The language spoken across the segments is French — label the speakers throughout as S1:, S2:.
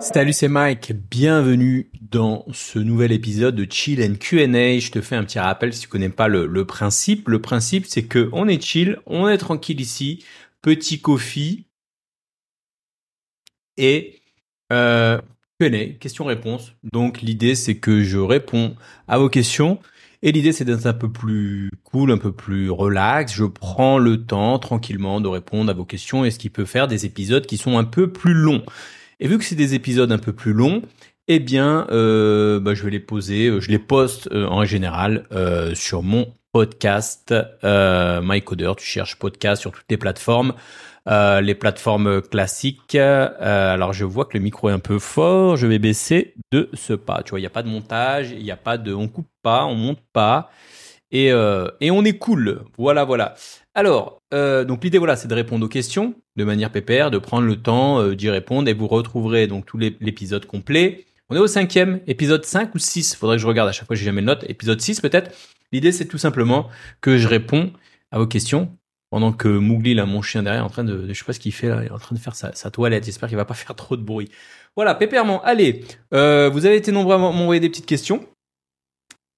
S1: Salut, c'est Mike. Bienvenue dans ce nouvel épisode de Chill and Q&A. Je te fais un petit rappel si tu connais pas le, principe. Le principe, c'est que on est chill, on est tranquille ici, petit coffee et euh, Q&A, questions-réponses. Donc l'idée, c'est que je réponds à vos questions. Et l'idée, c'est d'être un peu plus cool, un peu plus relax. Je prends le temps tranquillement de répondre à vos questions et ce qui peut faire des épisodes qui sont un peu plus longs. Et vu que c'est des épisodes un peu plus longs, eh bien, euh, bah, je vais les poser, euh, je les poste euh, en général sur mon podcast MyCoder. Tu cherches podcast sur toutes les plateformes. Euh, les plateformes classiques. Euh, alors je vois que le micro est un peu fort, je vais baisser de ce pas. Tu vois, il n'y a pas de montage, il n'y a pas de, on coupe pas, on monte pas, et euh, et on est cool. Voilà, voilà. Alors, donc l'idée voilà, c'est de répondre aux questions de manière pépère, de prendre le temps d'y répondre, et vous retrouverez donc tout l'épisode complet. On est au cinquième, épisode 5 ou 6, faudrait que je regarde à chaque fois, j'ai jamais le note, épisode 6 peut-être. L'idée c'est tout simplement que je réponds à vos questions pendant que Mougli, là, mon chien derrière, en train de, je sais pas ce qu'il fait là, il est en train de faire sa, sa toilette. J'espère qu'il va pas faire trop de bruit. Voilà, pépèrement. Allez, euh, vous avez été nombreux à m'envoyer des petites questions.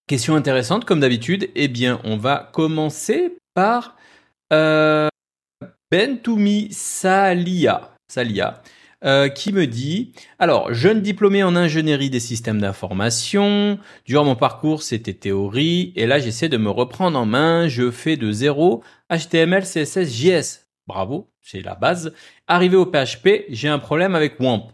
S1: Questions intéressantes, comme d'habitude. Eh bien, on va commencer par euh, Bentoumi Salia, Salia euh, qui me dit alors jeune diplômé en ingénierie des systèmes d'information. Durant mon parcours, c'était théorie, et là j'essaie de me reprendre en main. Je fais de zéro HTML, CSS, JS. Bravo, c'est la base. Arrivé au PHP, j'ai un problème avec WAMP.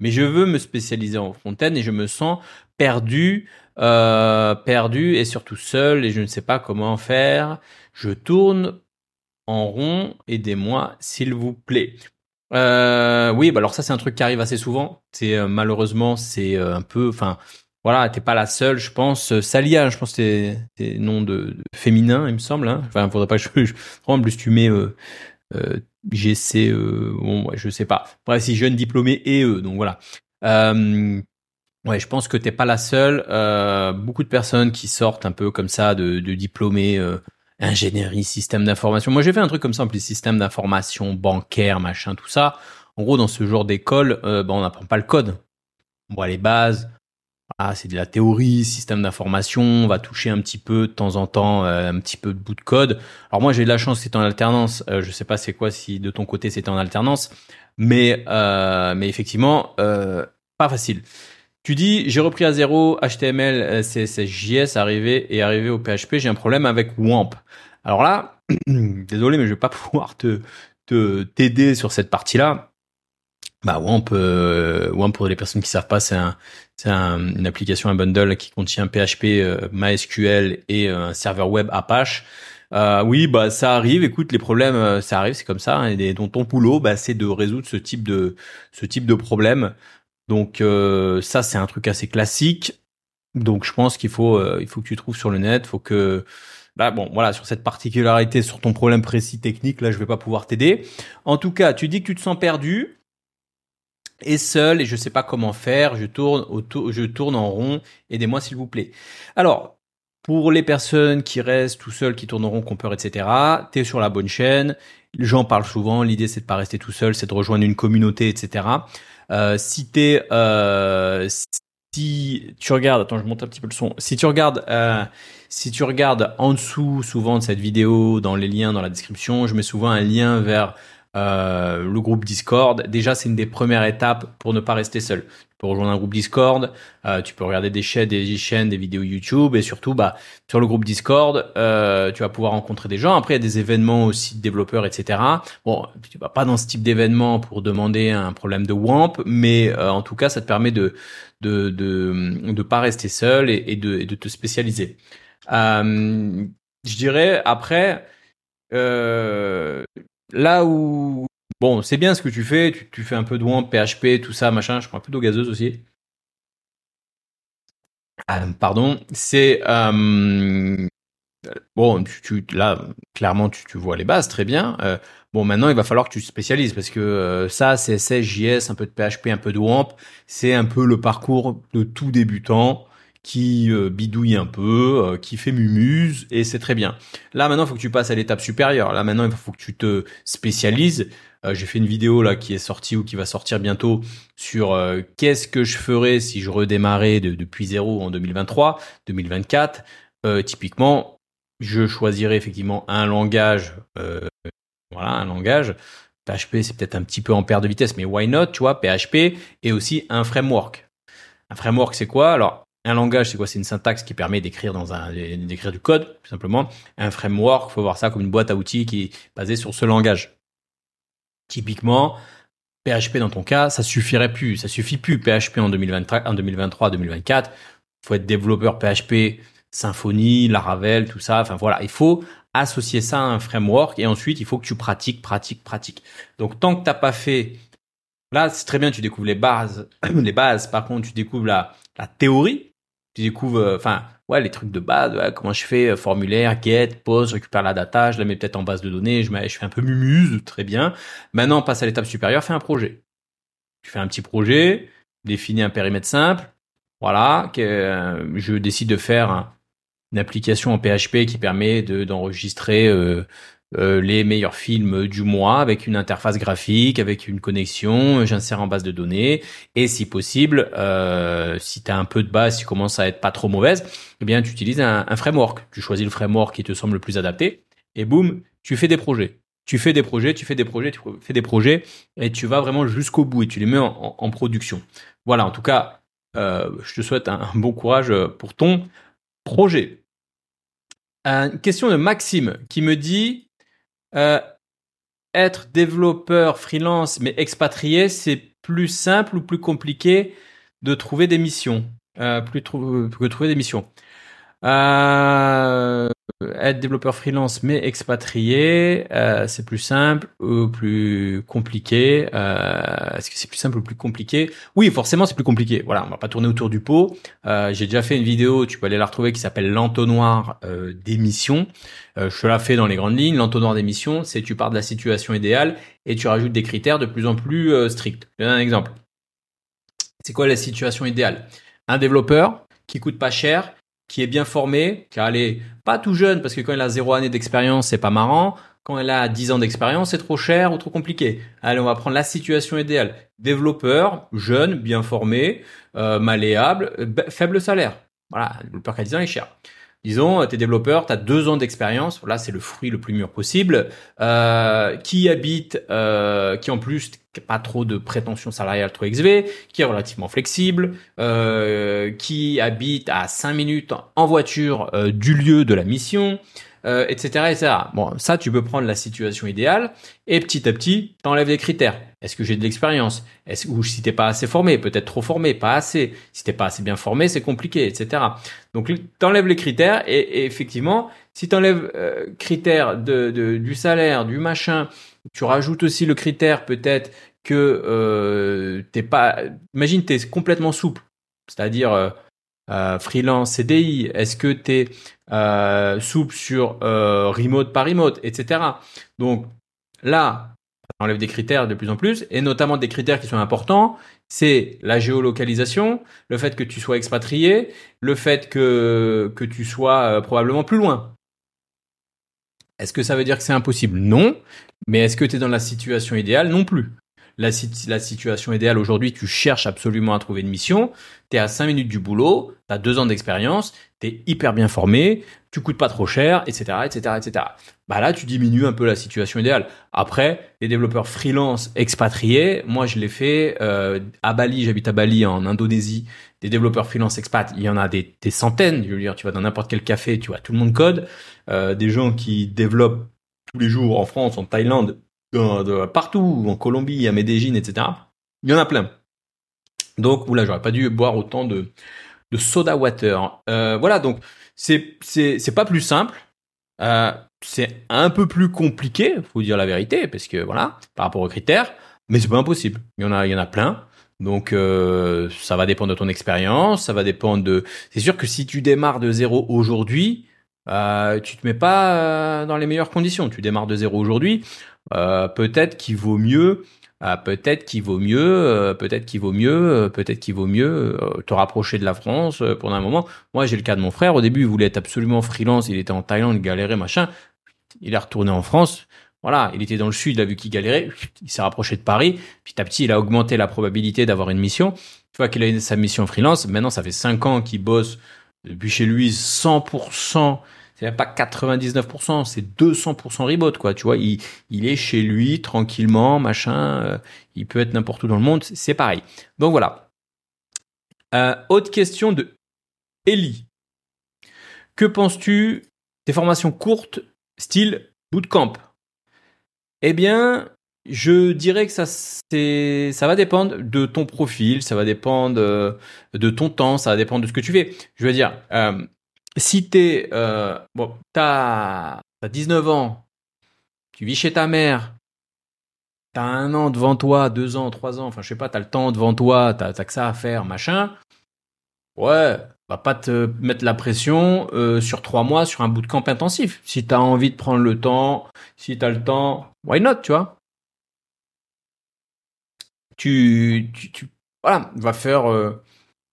S1: Mais je veux me spécialiser en front-end et je me sens perdu, euh, perdu et surtout seul et je ne sais pas comment faire. Je tourne en rond, aidez-moi s'il vous plaît. Euh, oui, bah alors ça c'est un truc qui arrive assez souvent. C'est euh, malheureusement c'est un peu, enfin voilà, t'es pas la seule, je pense. Euh, Salia, je pense que c'est nom de, féminin, il me semble. Hein. Enfin, faudrait pas que je, je en plus tu mets euh, euh, euh, bon, ouais, je sais pas. Bref, si jeune diplômé et eux, donc voilà. Euh, ouais, je pense que t'es pas la seule. Beaucoup de personnes qui sortent un peu comme ça de, de diplômés. Ingénierie, système d'information. Moi, j'ai fait un truc comme ça, en plus, système d'information, bancaire, machin, tout ça. En gros, dans ce genre d'école, euh, ben, on n'apprend pas le code. On voit les bases. Ah, c'est de la théorie, système d'information. On va toucher un petit peu de temps en temps, euh, un petit peu de bout de code. Alors moi, j'ai de la chance, c'est en alternance. Euh, je sais pas c'est quoi si de ton côté c'était en alternance, mais euh, effectivement, euh, pas facile. Tu dis, j'ai repris à zéro HTML, CSS, JS, arrivé et arrivé au PHP, j'ai un problème avec WAMP. Alors là, désolé, mais je vais pas pouvoir te te t'aider sur cette partie-là. Bah WAMP, WAMP pour les personnes qui savent pas, c'est un, c'est un- une application, un bundle qui contient PHP, euh, MySQL et euh, un serveur web Apache. Euh, oui, bah ça arrive. Écoute, les problèmes, euh, ça arrive, c'est comme ça. hein, et dont ton boulot, bah, c'est de résoudre ce type de ce type de problème. Donc euh, ça, c'est un truc assez classique. Donc je pense qu'il faut euh, il faut que tu trouves sur le net, faut que bah bon voilà sur cette particularité, sur ton problème précis technique, là je vais pas pouvoir t'aider. En tout cas, tu dis que tu te sens perdu et seul et je sais pas comment faire. Je tourne autour, je tourne en rond. Aidez-moi s'il vous plaît. Alors pour les personnes qui restent tout seuls, qui tournent en rond, qui ont peur, etc. T'es sur la bonne chaîne. J'en parle souvent. L'idée c'est de pas rester tout seul, c'est de rejoindre une communauté, etc. Euh, si t'es, euh, si tu regardes, attends, je monte un petit peu le son. Si tu regardes, euh, si tu regardes en dessous, souvent de cette vidéo, dans les liens, dans la description, je mets souvent un lien vers euh, le groupe Discord. Déjà, c'est une des premières étapes pour ne pas rester seul. Tu peux rejoindre un groupe Discord, euh, tu peux regarder des chaînes, des chaînes, des vidéos YouTube, et surtout, bah, sur le groupe Discord, euh, tu vas pouvoir rencontrer des gens. Après, il y a des événements aussi de développeurs, etc. Bon, tu vas pas dans ce type d'événement pour demander un problème de WAMP, mais en tout cas, ça te permet de de de pas rester seul et, de te spécialiser. Je dirais après là où bon, c'est bien ce que tu fais, tu, fais un peu de WAMP, PHP, tout ça, machin. Je prends un peu d'eau gazeuse aussi. Ah, pardon, c'est euh, bon, là clairement tu, vois les bases très bien. Euh, bon, maintenant il va falloir que tu te spécialises parce que euh, ça, CSS, JS, un peu de PHP, un peu de WAMP, c'est un peu le parcours de tout débutant qui euh, bidouille un peu, euh, qui fait mumuse, et c'est très bien. Là maintenant, il faut que tu passes à l'étape supérieure. Là maintenant, il faut que tu te spécialises. Euh, j'ai fait une vidéo là qui est sortie ou qui va sortir bientôt sur qu'est-ce que je ferais si je redémarrais depuis zéro en 2023, 2024. typiquement, je choisirais effectivement un langage, voilà, un langage. PHP, c'est peut-être un petit peu en perte de vitesse, mais why not, tu vois, PHP, et aussi un framework. Un framework, c'est quoi? Alors, un langage, c'est quoi? C'est une syntaxe qui permet d'écrire dans un d'écrire du code, tout simplement. Un framework, faut voir ça comme une boîte à outils qui est basée sur ce langage. Typiquement, PHP dans ton cas, ça suffirait plus, ça suffit plus PHP en 2023, en 2023, 2024. Faut être développeur PHP, Symfony, Laravel, tout ça. Enfin voilà, il faut associer ça à un framework et ensuite il faut que tu pratiques, pratiques, pratiques. Donc tant que t'as pas fait, là c'est très bien, tu découvres les bases, les bases. Par contre, tu découvres la, la théorie tu découvres, euh, enfin, ouais, les trucs de base, comment je fais, euh, formulaire, get, pose, récupère la data, je la mets peut-être en base de données, je, fais un peu mumuse, très bien. Maintenant, passe à l'étape supérieure, fais un projet. Tu fais un petit projet, définis un périmètre simple, voilà, que euh, je décide de faire une application en PHP qui permet de d'enregistrer euh, les meilleurs films du mois avec une interface graphique, avec une connexion, j'insère en base de données et si possible, euh, si tu as un peu de base, si tu commences à être pas trop mauvaise, eh bien tu utilises un, framework. Tu choisis le framework qui te semble le plus adapté et boum, tu fais des projets. Tu fais des projets, tu fais des projets, tu fais des projets et tu vas vraiment jusqu'au bout et tu les mets en, production. Voilà, en tout cas, euh, je te souhaite un, bon courage pour ton projet. Une question de Maxime qui me dit euh, être développeur freelance mais expatrié, c'est plus simple ou plus compliqué de trouver des missions, euh, trouver des missions. Euh, être développeur freelance mais expatrié, euh, c'est plus simple ou plus compliqué euh, Est-ce que c'est plus simple ou plus compliqué? Oui, forcément c'est plus compliqué. Voilà, on va pas tourner autour du pot. Euh, J'ai déjà fait une vidéo, tu peux aller la retrouver, qui s'appelle l'entonnoir euh, d'émission. Euh, je te la fais dans les grandes lignes. L'entonnoir d'émission, c'est tu pars de la situation idéale et tu rajoutes des critères de plus en plus stricts. Je donne un exemple. C'est quoi la situation idéale? Un développeur qui coûte pas cher qui est bien formé, qui est pas tout jeune, parce que quand il a zéro année d'expérience, c'est pas marrant. Quand elle a 10 ans d'expérience, c'est trop cher ou trop compliqué. Allez, on va prendre la situation idéale. Développeur, jeune, bien formé, euh, malléable, faible salaire. Voilà, développeur qui a 10 ans est cher. Disons, t'es développeur, t'as deux ans d'expérience, là c'est le fruit le plus mûr possible, euh, qui habite, euh, qui en plus pas trop de prétention salariale trop XV, qui est relativement flexible, euh, qui habite à 5 minutes en voiture euh, du lieu de la mission, euh, etc.. Bon, ça, tu peux prendre la situation idéale et petit à petit, t'enlèves les critères. Est-ce que j'ai de l'expérience? Ou si t'es pas assez formé, peut-être trop formé, pas assez. Si t'es pas assez bien formé, c'est compliqué, etc. Donc, t'enlèves les critères et, effectivement, si t'enlèves euh, critères de, de, du salaire, du machin, tu rajoutes aussi le critère peut-être que euh, t'es pas. Imagine, t'es complètement souple, c'est-à-dire euh, euh, freelance, CDI. Est-ce que t'es euh, souple sur euh, remote par remote, etc. Donc là, on enlève des critères de plus en plus, et notamment des critères qui sont importants, c'est la géolocalisation, le fait que tu sois expatrié, le fait que, que tu sois euh, probablement plus loin. Est-ce que ça veut dire que c'est impossible? Non. Mais est-ce que tu es dans la situation idéale? Non plus la, la situation idéale aujourd'hui, tu cherches absolument à trouver une mission, tu es à 5 minutes du boulot, tu as 2 ans d'expérience, tu es hyper bien formé, tu coûtes pas trop cher, etc., etc., etc. Bah là, tu diminues un peu la situation idéale. Après, les développeurs freelance expatriés, moi je l'ai fait euh, à Bali, j'habite à Bali en Indonésie, des développeurs freelance expat, il y en a des, des centaines, je veux dire, tu vas dans n'importe quel café, tu vois, tout le monde code, euh, des gens qui développent tous les jours en France, en Thaïlande, de, partout, en Colombie, à Medellin, etc. Il y en a plein. Donc, oula, j'aurais pas dû boire autant de, de soda water. Euh, voilà, donc c'est c'est pas plus simple. Euh, c'est un peu plus compliqué, faut dire la vérité, parce que voilà, par rapport aux critères, mais c'est pas impossible. Il y en a, il y en a plein. Donc euh, ça va dépendre de ton expérience, ça va dépendre de. C'est sûr que si tu démarres de zéro aujourd'hui, tu te mets pas dans les meilleures conditions. Tu démarres de zéro aujourd'hui, peut-être qu'il vaut mieux ah, peut-être qu'il vaut mieux, euh, peut-être qu'il vaut mieux, euh, peut-être qu'il vaut mieux euh, te rapprocher de la France pendant un moment. Moi, j'ai le cas de mon frère. Au début, il voulait être absolument freelance. Il était en Thaïlande, il galérait, machin. Il est retourné en France. Voilà, il était dans le sud, il a vu qu'il galérait, il s'est rapproché de Paris. Petit à petit, il a augmenté la probabilité d'avoir une mission. Tu vois qu'il a sa mission freelance. Maintenant, ça fait cinq ans qu'il bosse depuis chez lui 100% c'est pas 99%, c'est 200% remote, quoi. Tu vois, il, est chez lui, tranquillement, machin. Euh, il peut être n'importe où dans le monde, c'est pareil. Donc voilà. Euh, autre question de Ellie. Que penses-tu des formations courtes, style bootcamp? Eh bien, je dirais que ça, va dépendre de ton profil, ça va dépendre euh, de ton temps, ça va dépendre de ce que tu fais. Je veux dire, si t'es, euh, bon, t'as, t'as 19 ans, tu vis chez ta mère, t'as un an devant toi, deux ans, trois ans, enfin je sais pas, t'as le temps devant toi, t'as, t'as que ça à faire, machin. Ouais, va pas te mettre la pression euh, sur trois mois sur un bout camp intensif. Si t'as envie de prendre le temps, si t'as le temps, why not, tu vois? Tu, tu, tu, voilà, va faire euh,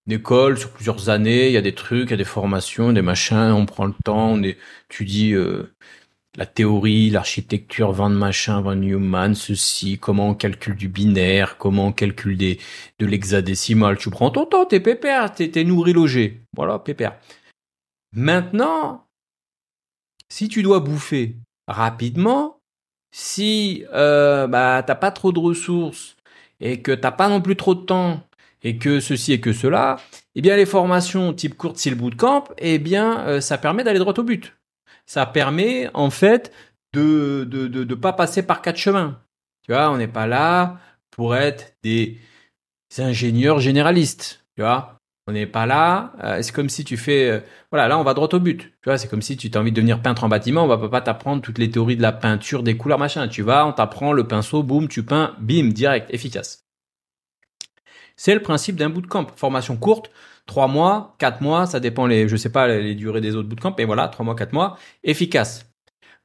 S1: école sur plusieurs années, il y a des trucs, il y a des formations, des machins, on prend le temps, on étudie euh, la théorie, l'architecture, Van Machin, Van Neumann, ceci, comment on calcule du binaire, comment on calcule des, de l'hexadécimal. Tu prends ton temps, t'es pépère, t'es, t'es nourri logé. Voilà, pépère. Maintenant, si tu dois bouffer rapidement, si euh, bah t'as pas trop de ressources et que t'as pas non plus trop de temps et que ceci et que cela, eh bien les formations type courte style bootcamp, eh bien euh, ça permet d'aller droit au but. Ça permet en fait de de, de, pas passer par quatre chemins. Tu vois, on n'est pas là pour être des ingénieurs généralistes. Tu on n'est pas là. Euh, c'est comme si tu fais, euh, voilà, là on va droit au but. Tu vois, c'est comme si tu as envie de devenir peintre en bâtiment. On va pas t'apprendre toutes les théories de la peinture, des couleurs, machin. Tu vas, on t'apprend le pinceau, boum, tu peins, bim, direct, efficace. C'est le principe d'un bootcamp. Formation courte, trois mois, quatre mois, ça dépend les, je sais pas les durées des autres bootcamps, et voilà, trois mois, quatre mois, efficace.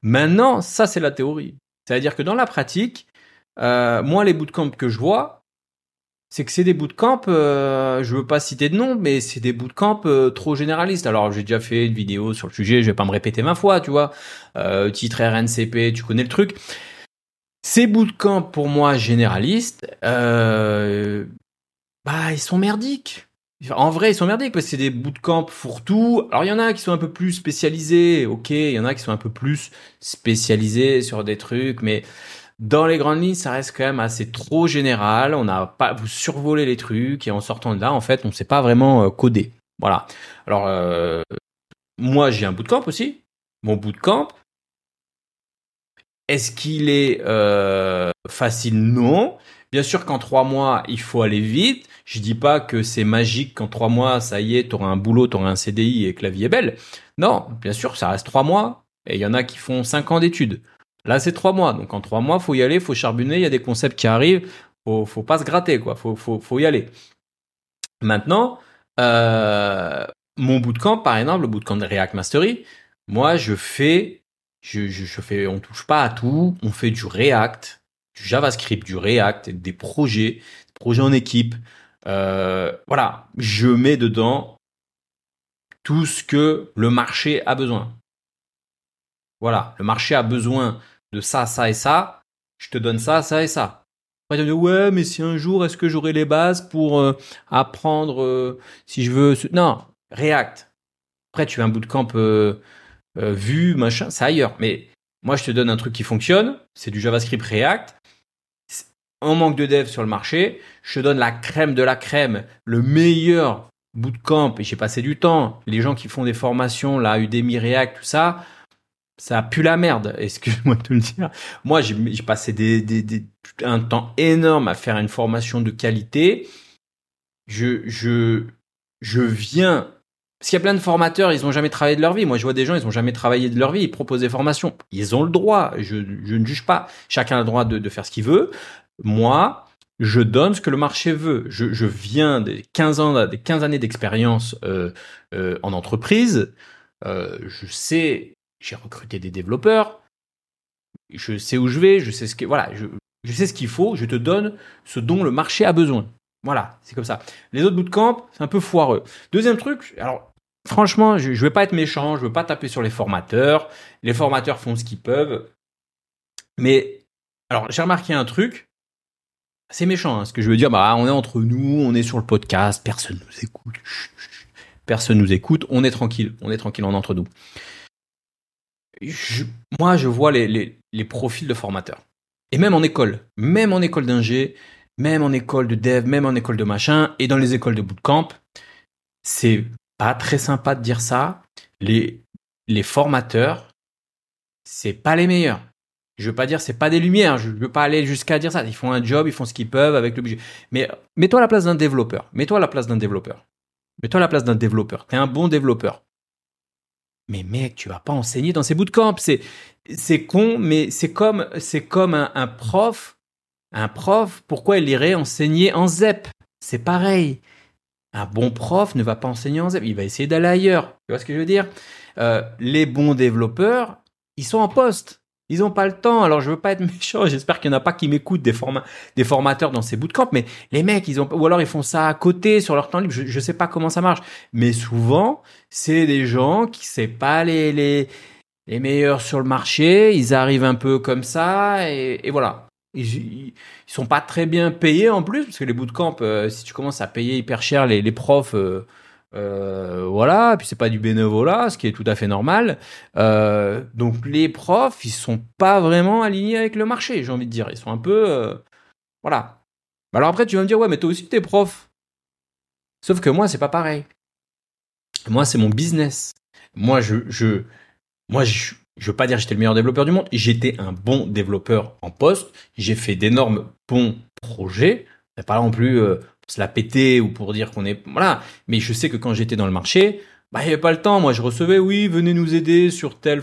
S1: Maintenant, ça c'est la théorie. C'est-à-dire que dans la pratique, euh, moi les bootcamps que je vois, c'est que c'est des bootcamps, euh, je veux pas citer de nom, mais c'est des bootcamps euh, trop généralistes. Alors j'ai déjà fait une vidéo sur le sujet, je vais pas me répéter ma fois, tu vois. Euh, titre RNCP, tu connais le truc. Ces bootcamps pour moi généralistes, euh, bah, ils sont merdiques. En vrai, ils sont merdiques parce que c'est des bootcamps fourre-tout. Alors, il y en a qui sont un peu plus spécialisés, ok. Il y en a qui sont un peu plus spécialisés sur des trucs, mais dans les grandes lignes, ça reste quand même assez trop général. On n'a pas, vous survolez les trucs et en sortant de là, en fait, on ne sait pas vraiment euh, coder. Voilà. Alors, euh, moi, j'ai un bootcamp aussi. Mon bootcamp, est-ce qu'il est, euh, facile? Non. Bien sûr qu'en trois mois, il faut aller vite. Je dis pas que c'est magique qu'en trois mois, ça y est, tu auras un boulot, tu auras un CDI et que la vie est belle. Non, bien sûr, ça reste trois mois. Et il y en a qui font cinq ans d'études. Là, c'est trois mois. Donc en trois mois, faut y aller, faut charbonner. Il y a des concepts qui arrivent. Faut, faut pas se gratter, quoi. Faut, faut, y aller. Maintenant, euh, mon bootcamp, par exemple, le bootcamp de React Mastery, moi, je fais, je, je fais, on touche pas à tout. On fait du React du JavaScript, du React, des projets, des projets en équipe. Euh, voilà, je mets dedans tout ce que le marché a besoin. Voilà, le marché a besoin de ça, ça et ça. Je te donne ça, ça et ça. Ouais, mais si un jour, est-ce que j'aurai les bases pour euh, apprendre, euh, si je veux... Non, React. Après, tu veux un bootcamp euh, euh, vu, machin, c'est ailleurs. Mais moi, je te donne un truc qui fonctionne. C'est du JavaScript React en manque de dev sur le marché, je te donne la crème de la crème, le meilleur bootcamp, et j'ai passé du temps, les gens qui font des formations, là, Udemy React, tout ça, ça pue la merde, excuse-moi de te le dire. Moi, j'ai passé des, des, des, un temps énorme à faire une formation de qualité. Je, je, je viens parce qu'il y a plein de formateurs, ils n'ont jamais travaillé de leur vie. Moi, je vois des gens, ils n'ont jamais travaillé de leur vie, ils proposent des formations. Ils ont le droit, je, je ne juge pas. Chacun a le droit de, de faire ce qu'il veut. Moi, je donne ce que le marché veut. Je, viens des 15 ans, des 15 années d'expérience euh, euh, en entreprise. Euh, je sais, j'ai recruté des développeurs. Je sais où je vais. Je sais ce que voilà. Je, Je sais ce qu'il faut, je te donne ce dont le marché a besoin. Voilà, c'est comme ça. Les autres bootcamps, c'est un peu foireux. Deuxième truc, alors franchement, je, je vais pas être méchant, je veux pas taper sur les formateurs. Les formateurs font ce qu'ils peuvent. Mais alors, j'ai remarqué un truc. C'est méchant, hein, ce que je veux dire. Bah, on est entre nous, on est sur le podcast, personne nous écoute. Personne nous écoute, on est tranquille, on est tranquille, on est entre nous. moi, je vois les, les, les profils de formateurs. Et même en école, même en école d'ingé, même en école de dev, même en école de machin, et dans les écoles de bootcamp, c'est pas très sympa de dire ça. Les, les formateurs, c'est pas les meilleurs. Je veux pas dire c'est pas des lumières, je veux pas aller jusqu'à dire ça. Ils font un job, ils font ce qu'ils peuvent avec le budget. Mais mets-toi à la place d'un développeur. Mets-toi à la place d'un développeur. Mets-toi à la place d'un développeur. T'es un bon développeur. Mais mec, tu vas pas enseigner dans ces bootcamps. C'est c'est con, mais c'est comme c'est un prof un prof, pourquoi il irait enseigner en ZEP? C'est pareil. Un bon prof ne va pas enseigner en ZEP, il va essayer d'aller ailleurs. Tu vois ce que je veux dire? Euh, Les bons développeurs, ils sont en poste. Ils n'ont pas le temps. Alors, je veux pas être méchant. J'espère qu'il n'y en a pas qui m'écoutent des, formateurs dans ces bootcamps. Mais les mecs, ils ont, ou alors ils font ça à côté sur leur temps libre. Je, ne sais pas comment ça marche. Mais souvent, c'est des gens qui ne savent pas les, les, les meilleurs sur le marché. Ils arrivent un peu comme ça. Et, voilà. Ils, ils, sont pas très bien payés en plus parce que les bootcamps, euh, si tu commences à payer hyper cher les, les profs, euh, euh, voilà, puis c'est pas du bénévolat, ce qui est tout à fait normal. Euh, donc les profs, ils sont pas vraiment alignés avec le marché, j'ai envie de dire. Ils sont un peu, euh, voilà. Alors après, tu vas me dire ouais, mais toi aussi t'es prof. Sauf que moi, c'est pas pareil. Moi, c'est mon business. Moi, je, je, moi, je, je veux pas dire j'étais le meilleur développeur du monde, j'étais un bon développeur en poste, j'ai fait d'énormes bons projets, pas non plus se la péter ou pour dire qu'on est voilà, mais je sais que quand j'étais dans le marché, bah il y avait pas le temps, moi je recevais oui, venez nous aider sur tel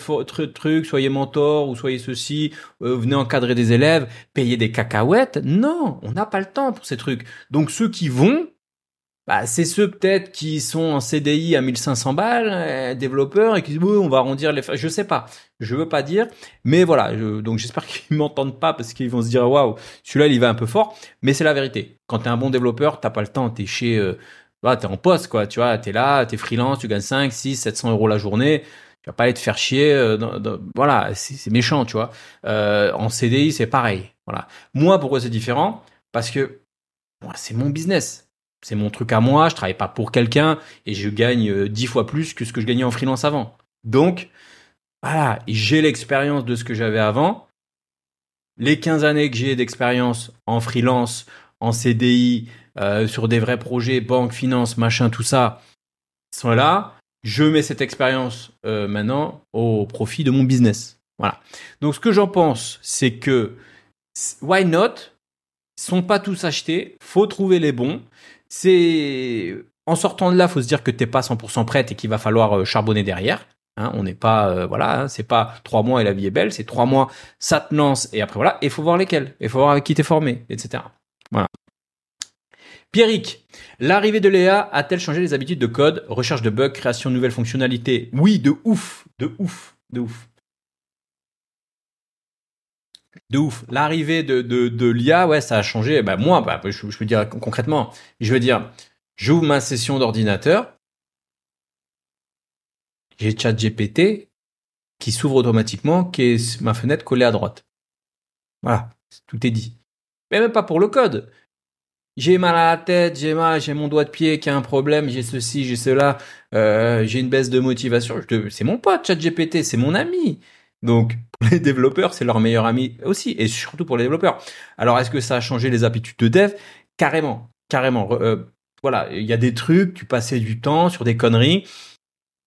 S1: truc, soyez mentor ou soyez ceci, euh, venez encadrer des élèves, payer des cacahuètes. Non, on n'a pas le temps pour ces trucs. Donc ceux qui vont, bah, c'est ceux peut-être qui sont en CDI à 1500 balles, euh, développeurs, et qui disent oui, on va arrondir les. Je sais pas, je veux pas dire, mais voilà. donc j'espère qu'ils m'entendent pas parce qu'ils vont se dire waouh, celui-là il va un peu fort, mais c'est la vérité. Quand t'es un bon développeur, t'as pas le temps, t'es chez, euh, bah, t'es en poste quoi, tu vois, t'es là, t'es freelance, tu gagnes 5, 6, 700 euros la journée. Tu vas pas aller te faire chier. Euh, voilà, c'est méchant, tu vois. Euh, en CDI, c'est pareil. Voilà. Moi, pourquoi c'est différent? Parce que c'est mon business c'est mon truc à moi, je travaille pas pour quelqu'un et je gagne euh, dix fois plus que ce que je gagnais en freelance avant. Donc, voilà, j'ai l'expérience de ce que j'avais avant. Les 15 années que j'ai d'expérience en freelance, en CDI, euh, sur des vrais projets, banque, finance, machin, tout ça, sont là. Je mets cette expérience euh, maintenant au profit de mon business. Voilà. Donc, ce que j'en pense, c'est que why not? Sont pas tous achetés. Faut trouver les bons c'est en sortant de là, faut se dire que t'es pas 100% prête et qu'il va falloir euh, charbonner derrière. Hein, on n'est pas, euh, voilà, hein, c'est pas trois mois et la vie est belle, c'est trois mois, ça te lance et après voilà, il faut voir lesquels, il faut voir avec qui t'es formé, etc. Voilà. Pierrick, l'arrivée de Léa a-t-elle changé les habitudes de code, recherche de bugs, création de nouvelles fonctionnalités? Oui, de ouf, de ouf, de ouf. De ouf. L'arrivée de, de, de l'IA, ouais, ça a changé. Bah, moi, bah, je, je peux dire concrètement, je veux dire, j'ouvre ma session d'ordinateur, j'ai ChatGPT qui s'ouvre automatiquement, qui est ma fenêtre collée à droite. Voilà, tout est dit. Mais même pas pour le code. J'ai mal à la tête, j'ai mal, j'ai mon doigt de pied qui a un problème, j'ai ceci, j'ai cela, euh, j'ai une baisse de motivation. C'est mon pote, ChatGPT, c'est mon ami. Donc, les développeurs, c'est leur meilleur ami aussi, et surtout pour les développeurs. Alors, est-ce que ça a changé les habitudes de dev? Carrément, carrément. Euh, voilà, il y a des trucs, tu passais du temps sur des conneries.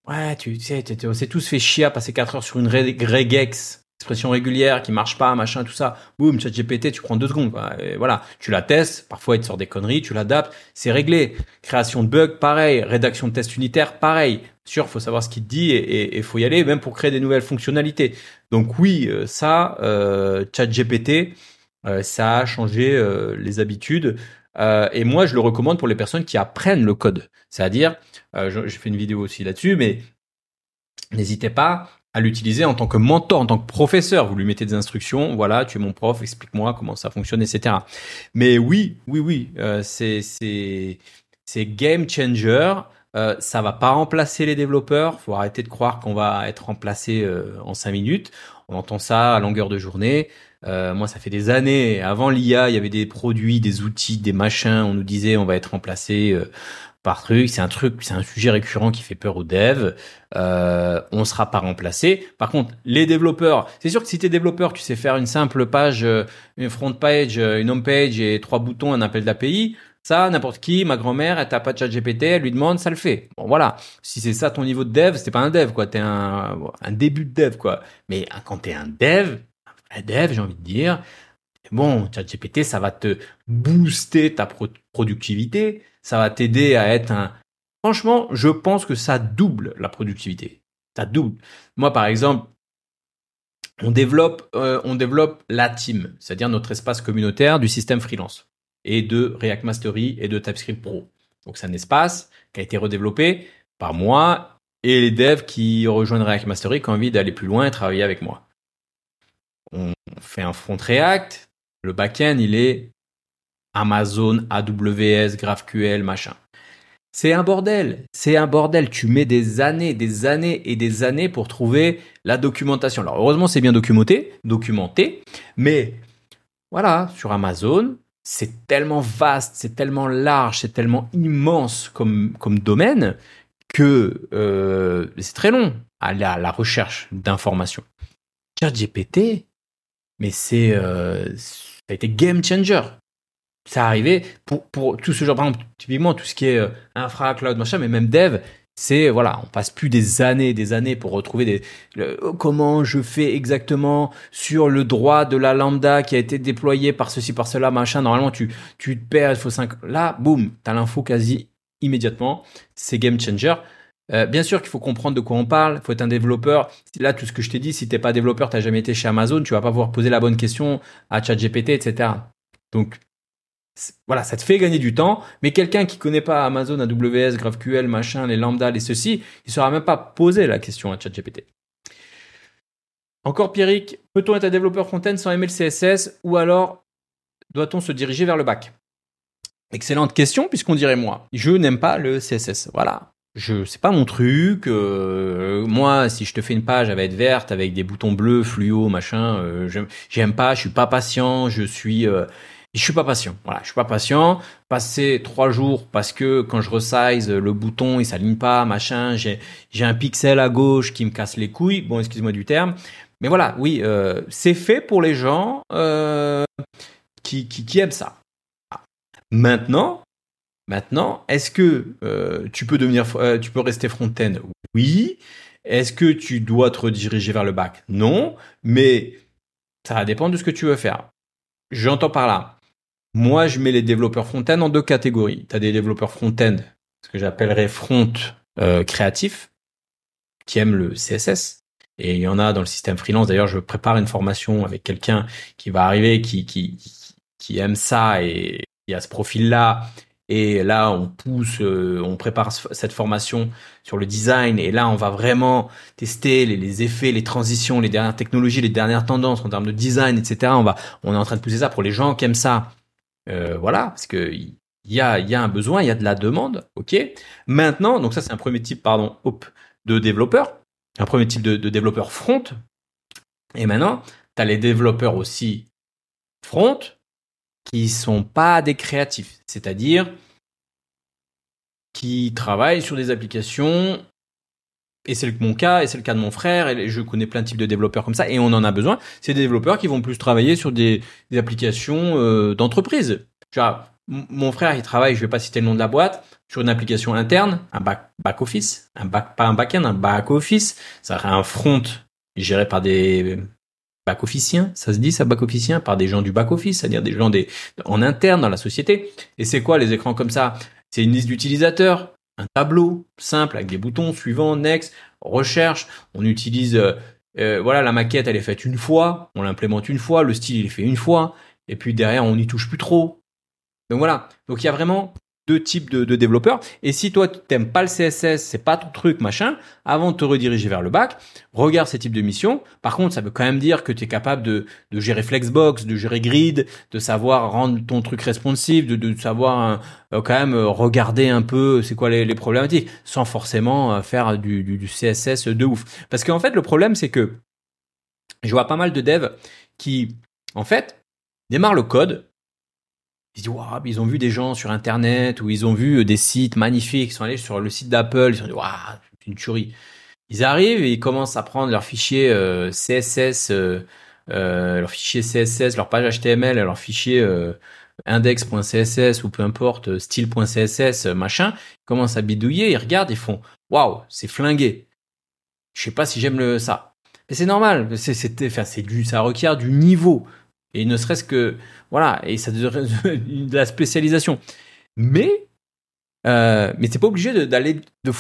S1: Ouais, tu sais, on s'est tous fait chier à passer 4 heures sur une regex, expression régulière qui marche pas, machin, tout ça. Boum, chat GPT, tu prends deux secondes. voilà, tu la testes, parfois il te sort des conneries, tu l'adaptes, c'est réglé. Création de bugs, pareil. Rédaction de tests unitaires, pareil sûr, faut savoir ce qu'il te dit et il faut y aller, même pour créer des nouvelles fonctionnalités. Donc oui, euh, ça, euh, ChatGPT, euh, ça a changé euh, les habitudes. et moi, je le recommande pour les personnes qui apprennent le code. C'est-à-dire, j'ai fait une vidéo aussi là-dessus, mais n'hésitez pas à l'utiliser en tant que mentor, en tant que professeur. Vous lui mettez des instructions, voilà, tu es mon prof, explique-moi comment ça fonctionne, etc. Mais oui, oui, oui, euh, c'est c'est game changer. Euh, ça va pas remplacer les développeurs. Faut arrêter de croire qu'on va être remplacé euh, en cinq minutes. On entend ça à longueur de journée. Euh, moi, ça fait des années. Avant l'IA, il y avait des produits, des outils, des machins. On nous disait on va être remplacé par truc. C'est un truc, c'est un sujet récurrent qui fait peur aux devs. Euh, on sera pas remplacé. Par contre, les développeurs, c'est sûr que si tu es développeur, tu sais faire une simple page, euh, une front page, une home page et trois boutons, un appel d'API. Ça, n'importe qui, ma grand-mère, elle tape pas de GPT, elle lui demande, ça le fait. Bon, voilà. Si c'est ça ton niveau de dev, c'est pas un dev, quoi. T'es un, un début de dev, quoi. Mais quand t'es un dev, un dev, j'ai envie de dire, bon, ChatGPT, ça va te booster ta productivité, ça va t'aider à être un. Franchement, je pense que ça double la productivité. Ça double. Moi, par exemple, on développe, euh, on développe la team, c'est-à-dire notre espace communautaire du système freelance et de React Mastery et de TypeScript Pro. Donc c'est un espace qui a été redéveloppé par moi et les devs qui rejoignent React Mastery qui ont envie d'aller plus loin et travailler avec moi. On fait un front React, le backend il est Amazon, AWS, GraphQL, machin. C'est un bordel, c'est un bordel. Tu mets des années, des années et des années pour trouver la documentation. Alors heureusement c'est bien documenté, documenté, mais voilà, sur Amazon, c'est tellement vaste, c'est tellement large, c'est tellement immense comme, comme domaine que euh, c'est très long à la, la recherche d'informations. ChatGPT, mais c'est euh, ça a été game changer. Ça arrivé pour, pour tout ce genre, par exemple, typiquement tout ce qui est euh, infra, cloud, machin, mais même dev, c'est voilà, on passe plus des années, des années pour retrouver des oh, comment je fais exactement sur le droit de la lambda qui a été déployé par ceci par cela machin. Normalement tu tu te perds, il faut 5 là, boum, t'as l'info quasi immédiatement. C'est game changer. Euh, bien sûr qu'il faut comprendre de quoi on parle. Il faut être un développeur. Là, tout ce que je t'ai dit, si t'es pas développeur, t'as jamais été chez Amazon, tu vas pas pouvoir poser la bonne question à ChatGPT, etc. Donc, voilà, ça te fait gagner du temps, mais quelqu'un qui connaît pas Amazon, AWS, GraphQL, machin, les lambda, les ceci, il saura même pas poser la question à ChatGPT. Encore Pierrick, peut-on être un développeur front-end sans aimer le CSS ou alors doit-on se diriger vers le bac? Excellente question puisqu'on dirait moi, je n'aime pas le CSS. Voilà, je c'est pas mon truc. Euh, moi, si je te fais une page, elle va être verte avec des boutons bleus, fluo, machin. Euh, j'aime pas, je suis pas patient, je suis euh, je suis pas patient. Voilà, je suis pas patient. Passer trois jours parce que quand je resize le bouton, il s'aligne pas, machin. J'ai j'ai un pixel à gauche qui me casse les couilles. Bon, excuse-moi du terme. Mais voilà, oui, euh, c'est fait pour les gens euh, qui, qui, aiment ça. Maintenant, maintenant, est-ce que euh, tu peux devenir, euh, tu peux rester front-end? Oui. Est-ce que tu dois te rediriger vers le bac Non. Mais ça va dépendre de ce que tu veux faire. J'entends par là moi, je mets les développeurs front-end en deux catégories. Tu as des développeurs front-end, ce que j'appellerais front euh, créatif, qui aiment le CSS. Et il y en a dans le système freelance. D'ailleurs, je prépare une formation avec quelqu'un qui va arriver, qui, qui, qui aime ça et qui a ce profil-là. Et là, on pousse, euh, on prépare cette formation sur le design. Et là, on va vraiment tester les, les, effets, les transitions, les dernières technologies, les dernières tendances en termes de design, etc. On va, on est en train de pousser ça pour les gens qui aiment ça. Euh, voilà, parce que il y a, un besoin, il y a de la demande, ok. Maintenant, donc ça c'est un premier type, pardon, de développeur, un premier type de, de développeur front. Et maintenant, tu as les développeurs aussi front qui sont pas des créatifs, c'est-à-dire qui travaillent sur des applications et c'est mon cas, et c'est le cas de mon frère, et je connais plein de types de développeurs comme ça, et on en a besoin. C'est des développeurs qui vont plus travailler sur des, applications euh, d'entreprise. Mon frère, il travaille, je vais pas citer le nom de la boîte, sur une application interne, un back, back office, un back, pas un back-end, un back office. Ça serait un front géré par des back officiens, ça se dit ça back officien, par des gens du back office, c'est-à-dire des gens des, en interne dans la société. Et c'est quoi les écrans comme ça? C'est une liste d'utilisateurs tableau simple avec des boutons suivants, next, recherche. On utilise, euh, euh, voilà, la maquette, elle est faite une fois, on l'implémente une fois, le style, il est fait une fois, et puis derrière, on n'y touche plus trop. Donc voilà. Donc il y a vraiment deux types de, développeurs. Et si toi, tu t'aimes pas le CSS, c'est pas ton truc, machin, avant de te rediriger vers le bac, regarde ces types de missions. Par contre, ça veut quand même dire que tu es capable de, gérer Flexbox, de gérer Grid, de savoir rendre ton truc responsive, de, savoir euh, quand même regarder un peu c'est quoi les, problématiques, sans forcément euh, faire du, du CSS de ouf. Parce qu'en fait, le problème, c'est que je vois pas mal de devs qui, en fait, démarrent le code, ils disent, waouh, ils ont vu des gens sur Internet ou ils ont vu des sites magnifiques, ils sont allés sur le site d'Apple, ils se sont dit, waouh, c'est une tuerie. Ils arrivent et ils commencent à prendre leur fichier euh, CSS, euh, euh, leur fichier CSS, leur page HTML, leur fichier euh, index.css ou peu importe, euh, style.css, machin, ils commencent à bidouiller, ils regardent, ils font, waouh, c'est flingué. Je sais pas si j'aime ça. Mais c'est normal, c'est, enfin, c'est du, ça requiert du niveau. Et ne serait-ce que, voilà, et ça de la spécialisation. Mais, euh, mais t'es pas obligé d'aller de,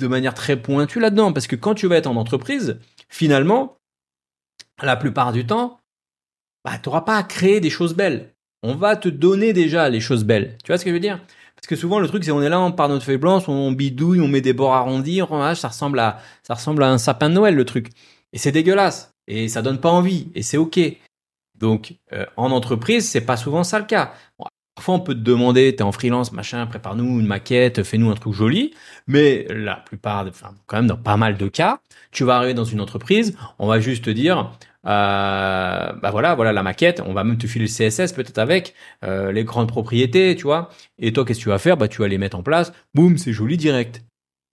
S1: de manière très pointue là-dedans, parce que quand tu vas être en entreprise, finalement, la plupart du temps, bah, t'auras pas à créer des choses belles. On va te donner déjà les choses belles. Tu vois ce que je veux dire? Parce que souvent le truc c'est on est là, on part notre feuille blanche, on bidouille, on met des bords arrondis, ça ressemble à ça ressemble à un sapin de Noël le truc. Et c'est dégueulasse et ça donne pas envie et c'est ok. Donc, euh, en entreprise, c'est pas souvent ça le cas. Parfois, on peut te demander, t'es en freelance, machin, prépare-nous une maquette, fais-nous un truc joli. Mais la plupart, enfin, quand même, dans pas mal de cas, tu vas arriver dans une entreprise, on va juste te dire, euh, bah voilà, voilà la maquette. On va même te filer le CSS peut-être avec euh, les grandes propriétés, tu vois. Et toi, qu'est-ce que tu vas faire? Bah, tu vas les mettre en place. Boum, c'est joli direct.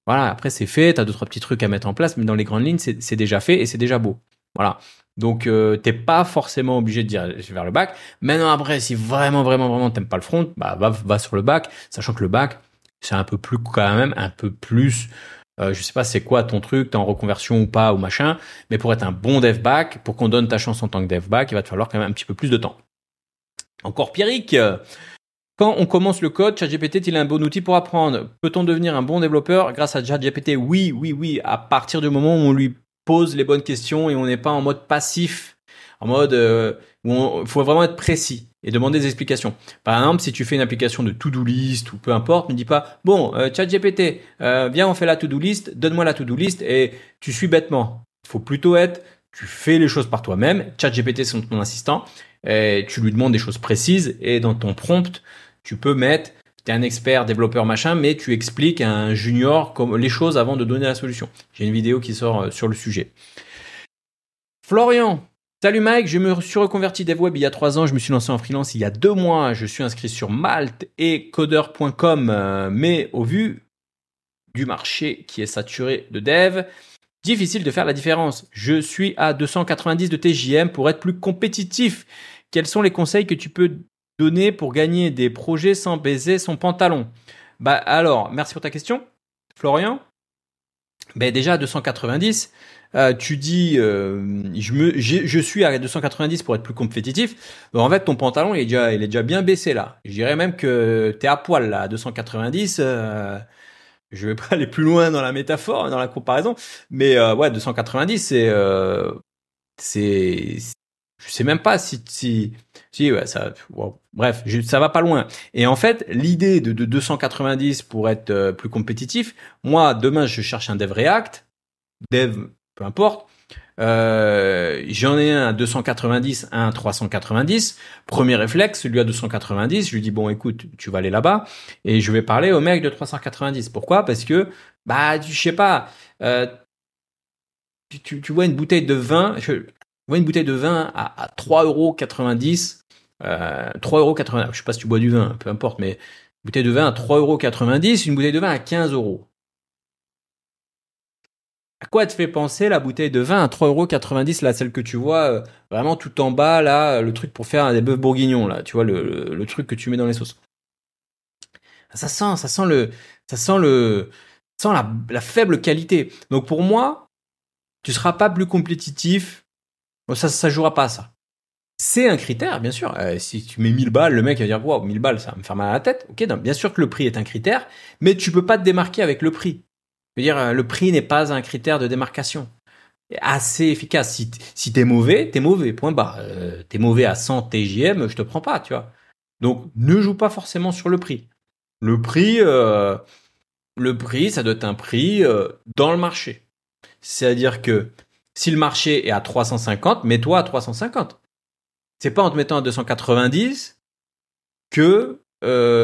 S1: Voilà. Après, c'est fait. T'as deux trois petits trucs à mettre en place, mais dans les grandes lignes, c'est déjà fait et c'est déjà beau. Voilà. Donc euh, t'es pas forcément obligé de dire vers le bac. Maintenant après, si vraiment vraiment vraiment t'aimes pas le front, bah va, sur le bac, sachant que le bac c'est un peu plus quand même un peu plus. Euh, je sais pas c'est quoi ton truc, t'es en reconversion ou pas ou machin, mais pour être un bon dev bac, pour qu'on donne ta chance en tant que dev bac, il va te falloir quand même un petit peu plus de temps. Encore Pierrick, quand on commence le code, ChatGPT est-il un bon outil pour apprendre Peut-on devenir un bon développeur grâce à ChatGPT? Oui, oui, oui. À partir du moment où on lui pose les bonnes questions et on n'est pas en mode passif, en mode euh, où il faut vraiment être précis et demander des explications. Par exemple, si tu fais une application de to-do list ou peu importe, ne dis pas bon, euh, chat GPT, euh, viens on fait la to-do list, donne-moi la to-do list et tu suis bêtement. Il faut plutôt être, tu fais les choses par toi-même. Chat GPT c'est ton assistant, et tu lui demandes des choses précises et dans ton prompt, tu peux mettre un expert, développeur, machin, mais tu expliques à un junior comme les choses avant de donner la solution. J'ai une vidéo qui sort euh, sur le sujet. Florian, Salut Mike, je me suis reconverti dev web il y a trois ans, je me suis lancé en freelance il y a deux mois, je suis inscrit sur Malte et coder.com, euh, mais au vu du marché qui est saturé de dev, difficile de faire la différence. Je suis à 290 de TJM pour être plus compétitif. Quels sont les conseils que tu peux donner pour gagner des projets sans baiser son pantalon Bah alors, merci pour ta question, Florian. Ben déjà 290, euh, tu dis euh, je suis à 290 pour être plus compétitif. En fait ton pantalon il est déjà il est bien baissé là. Je dirais même que tu es à poil là à 290 euh, je vais pas aller plus loin dans la métaphore dans la comparaison mais ouais 290 c'est c'est je sais même pas si si ouais ça bref ça va pas loin. Et en fait l'idée de, de 290 pour être euh, plus compétitif moi demain je cherche un dev React dev peu importe euh, j'en ai un à 290 un à 390 premier réflexe celui à 290 je lui dis bon écoute tu vas aller là-bas et je vais parler au mec de 390 pourquoi? Parce que bah je sais pas euh, tu, tu, vois une bouteille de vin, je, vois une bouteille de vin à, à 3,90 euh, 3,90 Je sais pas si tu bois du vin, peu importe, mais une bouteille de vin à 3,90 une bouteille de vin à 15 euros. À quoi te fait penser la bouteille de vin à 3,90 là, celle que tu vois euh, vraiment tout en bas, là, le truc pour faire des bœufs bourguignons, là, tu vois, le, truc que tu mets dans les sauces? Ça sent, ça sent le, ça sent le, ça sent la, faible qualité. Donc pour moi, tu seras pas plus compétitif ça, ça jouera pas, ça. C'est un critère, bien sûr. Euh, si tu mets 1000 balles, le mec va dire, wow, 1000 balles, ça va me faire mal à la tête. Ok, bien sûr que le prix est un critère, mais tu peux pas te démarquer avec le prix. Je veux dire, euh, le prix n'est pas un critère de démarcation. Assez efficace. Si, si t'es mauvais, t'es mauvais, point barre. Euh, t'es mauvais à 100 TJM, je te prends pas, tu vois. Donc, ne joue pas forcément sur le prix. Le prix, le prix, ça doit être un prix dans le marché. C'est-à-dire que si le marché est à 350, mets-toi à 350. C'est pas en te mettant à 290 que euh,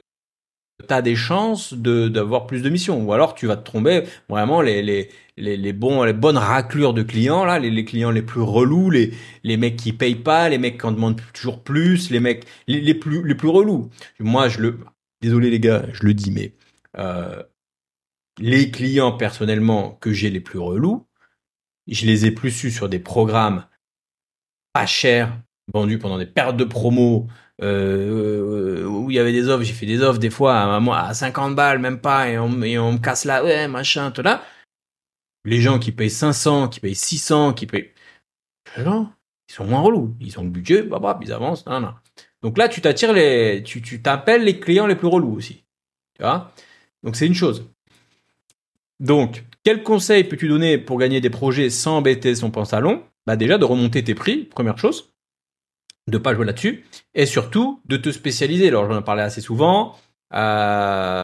S1: tu as des chances de d'avoir plus de missions. Ou alors tu vas te tromper vraiment les, les, les, bonnes raclures de clients, là, les, les, clients les plus relous, les, les mecs qui payent pas, les mecs qui en demandent toujours plus, les mecs les, les plus, les plus relous. Moi, je le, désolé les gars, je le dis, mais euh, les clients personnellement que j'ai les plus relous, je les ai plus su sur des programmes pas chers, vendus pendant des périodes de promo, euh, où il y avait des offres, j'ai fait des offres des fois à, à 50 balles, même pas, et on, et on me casse là, ouais, machin, tout là. Les gens qui payent 500, qui payent 600, qui payent... Non, ils sont moins relous. Ils ont le budget, bah, bah, ils avancent, non, non. Donc là, tu t'attires les, tu, tu t'appelles les clients les plus relous aussi. Tu vois? Donc c'est une chose. Donc, quel conseil peux-tu donner pour gagner des projets sans embêter son pantalon? Bah déjà de remonter tes prix, première chose, de pas jouer là-dessus, et surtout de te spécialiser. Alors j'en ai parlé assez souvent. Euh,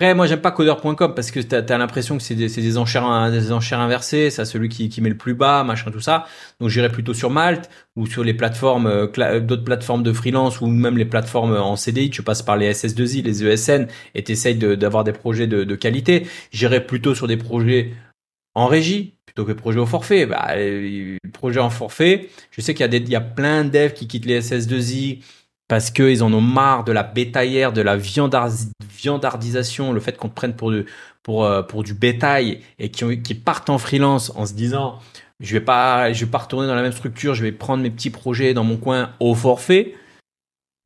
S1: après, moi, j'aime pas codeur.com parce que t'as as, l'impression que c'est des, enchères, inversées. Ça, celui qui, met le plus bas, machin, tout ça. Donc, j'irai plutôt sur Malte ou sur les plateformes, euh, euh, d'autres plateformes de freelance ou même les plateformes en CDI. Tu passes par les SS2I, les ESN et t'essayes d'avoir des projets de qualité. J'irai plutôt sur des projets en régie plutôt que des projets au forfait. Bah, les projets en forfait, je sais qu'il y a plein de devs qui quittent les SS2I parce qu'ils en ont marre de la bétaillère, de la viandardisation, le fait qu'on te prenne pour euh, du bétail et qui, qui partent en freelance en se disant je vais pas je vais pas retourner dans la même structure, je vais prendre mes petits projets dans mon coin au forfait.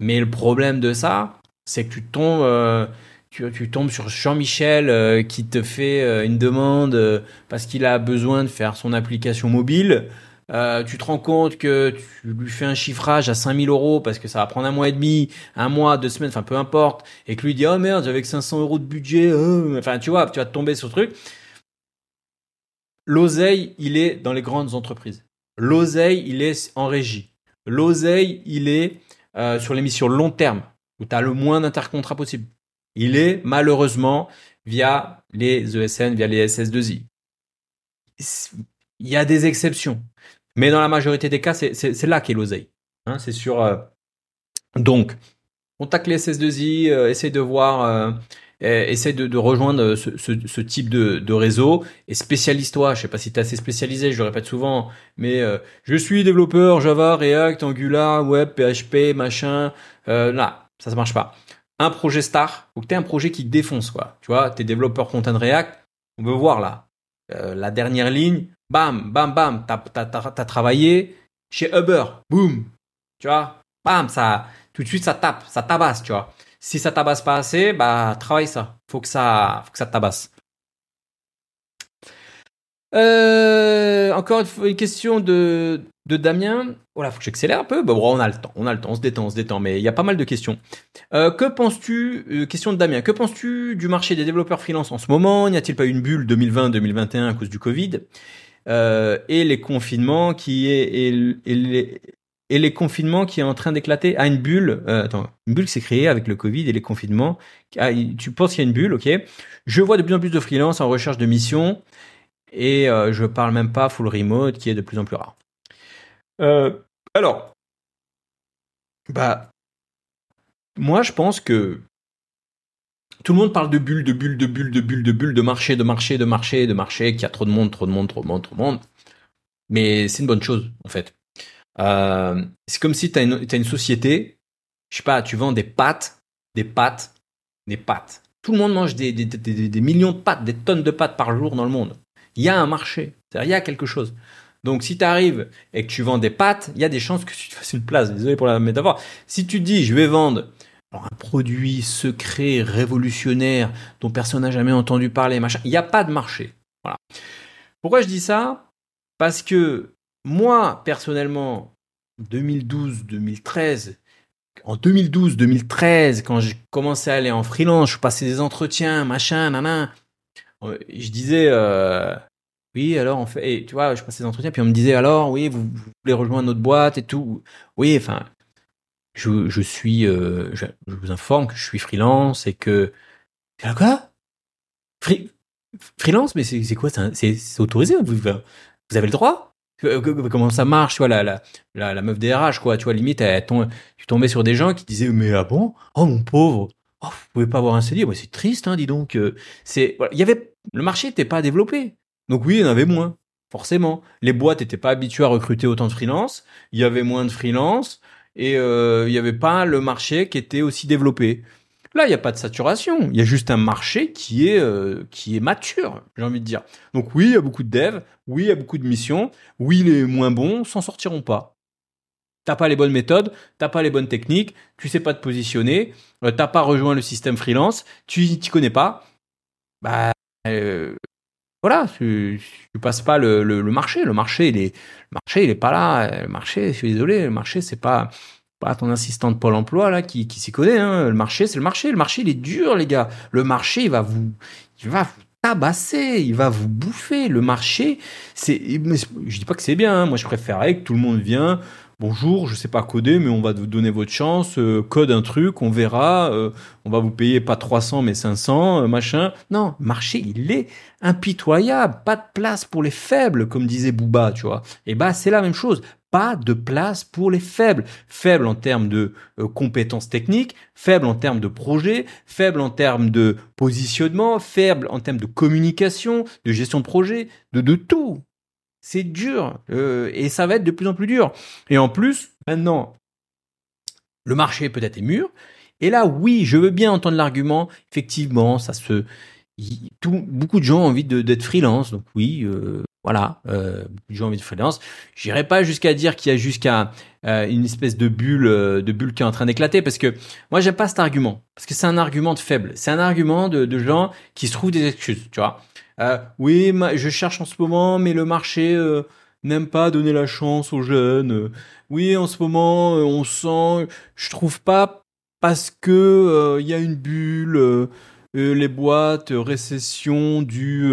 S1: Mais le problème de ça, c'est que tu tombes euh, tu, tombes sur Jean-Michel euh, qui te fait une demande parce qu'il a besoin de faire son application mobile. Euh, tu te rends compte que tu lui fais un chiffrage à 5000 euros parce que ça va prendre un mois et demi, un mois, deux semaines, enfin peu importe, et que lui dit oh merde j'avais que 500 euros de budget, euh. enfin tu vois, tu vas tomber sur ce truc. L'oseille, il est dans les grandes entreprises. L'oseille, il est en régie. L'oseille, il est euh, sur les missions long terme où tu as le moins d'intercontrats possible. Il est malheureusement via les ESN, via les SS2I. Il y a des exceptions. Mais dans la majorité des cas, c'est là qu'est l'oseille. Hein, c'est sur. Euh, donc, contacte les SS2I, euh, essaye de voir, euh, de, rejoindre ce, type de, de réseau et spécialise-toi. Je sais pas si tu es assez spécialisé, je le répète souvent, mais euh, je suis développeur Java, React, Angular, Web, PHP, machin. Euh, là, ça ne marche pas. Un projet star, ou que tu un projet qui défonce, quoi. Tu vois, tu es développeur content React, on veut voir là. la dernière ligne, bam, bam, bam, t'as, t'as, travaillé chez Uber, boum, tu vois, bam, ça, tout de suite ça tape, ça tabasse, tu vois. Si ça tabasse pas assez, bah travaille ça, faut que ça, faut que ça tabasse. Euh, encore une question de, de Damien. Voilà, faut que j'accélère un peu. On a le temps, on a le temps, on se détend, on se détend. Mais il y a pas mal de questions. Euh, que penses-tu euh, Question de Damien. Que penses-tu du marché des développeurs freelance en ce moment? N'y a-t-il pas eu une bulle 2020-2021 à cause du Covid? Euh, et les confinements qui est et, les, confinements qui est en train d'éclater? À une bulle. Attends, une bulle qui s'est créée avec le Covid et les confinements. Ah, tu penses qu'il y a une bulle, ok Je vois de plus en plus de freelance en recherche de mission et je parle même pas full remote qui est de plus en plus rare. Euh, alors, bah, moi je pense que tout le monde parle de bulles, de bulles, de bulles, de bulles, de bulles, de marché, de marché, de marché, de marché, qu'il y a trop de monde, trop de monde, trop de monde, trop de monde. Mais c'est une bonne chose, en fait. Euh, c'est comme si tu as, une société, je sais pas, tu vends des pâtes, des pâtes, des pâtes. Tout le monde mange des, des, millions de pâtes, des tonnes de pâtes par jour dans le monde. Il y a un marché, il y a quelque chose. Donc si tu arrives et que tu vends des pâtes, il y a des chances que tu te fasses une place. Désolé pour la métaphore. Si tu dis je vais vendre un produit secret, révolutionnaire, dont personne n'a jamais entendu parler, machin, il n'y a pas de marché. Voilà. Pourquoi je dis ça? Parce que moi, personnellement, 2012-2013, en 2012-2013, quand j'ai commencé à aller en freelance, je passais des entretiens, machin, nanan, euh, je disais, euh, oui, alors on fait, et, tu vois, je passais des entretiens, puis on me disait, alors, oui, vous, voulez rejoindre notre boîte et tout. Oui, enfin, je, suis, euh, je, vous informe que je suis freelance et que quoi? Free, freelance, mais c'est quoi? C'est autorisé vous, vous avez le droit? Comment ça marche, tu vois, la, la, la, la meuf des quoi, tu vois, limite, tu tombais sur des gens qui disaient, mais ah bon? Oh mon pauvre Oh, vous pouvez pas avoir un CDI C'est triste, hein, dis donc. Il y avait, le marché n'était pas développé. Donc oui, il y en avait moins, forcément. Les boîtes n'étaient pas habituées à recruter autant de freelance. Il y avait moins de freelance et euh, il n'y avait pas le marché qui était aussi développé. Là, il n'y a pas de saturation. Il y a juste un marché qui est euh, qui est mature, j'ai envie de dire. Donc oui, il y a beaucoup de devs. Oui, il y a beaucoup de missions. Oui, les moins bons s'en sortiront pas. T'as pas les bonnes méthodes, t'as pas les bonnes techniques, tu sais pas te positionner, euh, t'as pas rejoint le système freelance, tu t'y connais pas. Bah euh, voilà, tu, tu passes pas le, marché. Le marché, il est, pas là. Le marché, je suis désolé, le marché, c'est pas pas ton assistant de Pôle Emploi là qui, s'y connaît. Hein. Le marché, c'est le marché. Le marché, il est dur, les gars. Le marché, il va vous, il va vous tabasser, il va vous bouffer. Le marché, c'est, je dis pas que c'est bien. Hein. Moi, je préférerais que tout le monde vienne bonjour, je sais pas coder, mais on va vous donner votre chance, euh, code un truc, on verra, euh, on va vous payer pas 300 mais 500, euh, machin. Non, marché, il est impitoyable, pas de place pour les faibles, comme disait Booba, tu vois. Et bah c'est la même chose, pas de place pour les faibles. Faibles en termes de compétences techniques, faibles en termes de projet, faibles en termes de positionnement, faibles en termes de communication, de gestion de projet, de tout. C'est dur euh, et ça va être de plus en plus dur. Et en plus, maintenant, le marché peut-être est mûr. Et là, oui, je veux bien entendre l'argument. Effectivement, ça se, tout, beaucoup de gens ont envie d'être freelance. Donc oui, euh, voilà, euh, beaucoup de gens ont envie de freelance. J'irai pas jusqu'à dire qu'il y a jusqu'à euh, une espèce de bulle, euh, de bulle qui est en train d'éclater, parce que moi j'aime pas cet argument, parce que c'est un argument de faible. C'est un argument de, de gens qui se trouvent des excuses, tu vois. Euh, oui, je cherche en ce moment, mais le marché euh, n'aime pas donner la chance aux jeunes. oui, en ce moment, euh, on sent, je trouve pas parce que il y a une bulle. les boîtes, récession du...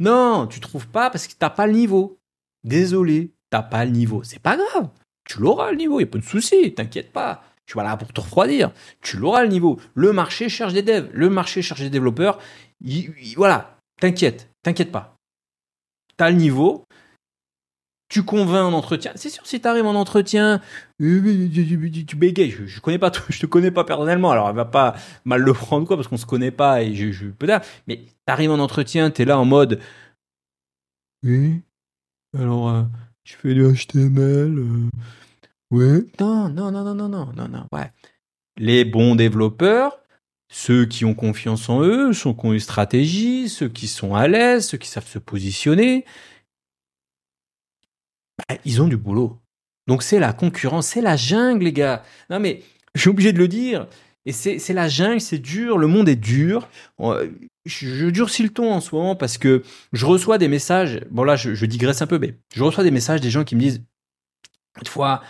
S1: Non, tu trouves pas parce que t'as pas le niveau. Désolé, t'as pas le niveau. C'est pas grave. Tu l'auras le niveau, n'y a pas de souci, t'inquiète pas. Tu vas là pour te refroidir. Tu l'auras le niveau. Le marché cherche des devs, le marché cherche des développeurs. voilà, T'inquiète, t'inquiète pas. T'as le niveau, tu convaincs en entretien. C'est sûr, si t'arrives en entretien, tu bégayes. Je, je connais pas, je te connais pas personnellement, alors elle va pas mal le prendre quoi, parce qu'on se connaît pas et je, je peut-être. Mais t'arrives en entretien, t'es là en mode, oui. Alors, euh, tu fais du HTML, euh, ouais. Non, non, non, non, non, non, non, non, ouais. Les bons développeurs, ceux qui ont confiance en eux, ceux qui ont une stratégie, ceux qui sont à l'aise, ceux qui savent se positionner, bah, ils ont du boulot. Donc c'est la concurrence, c'est la jungle, les gars. Non mais, je suis obligé de le dire. Et c'est la jungle, c'est dur, le monde est dur. Je, durcis le ton en ce moment parce que je reçois des messages. Bon là, je, je digresse un peu, mais je reçois des messages des gens qui me disent, fois,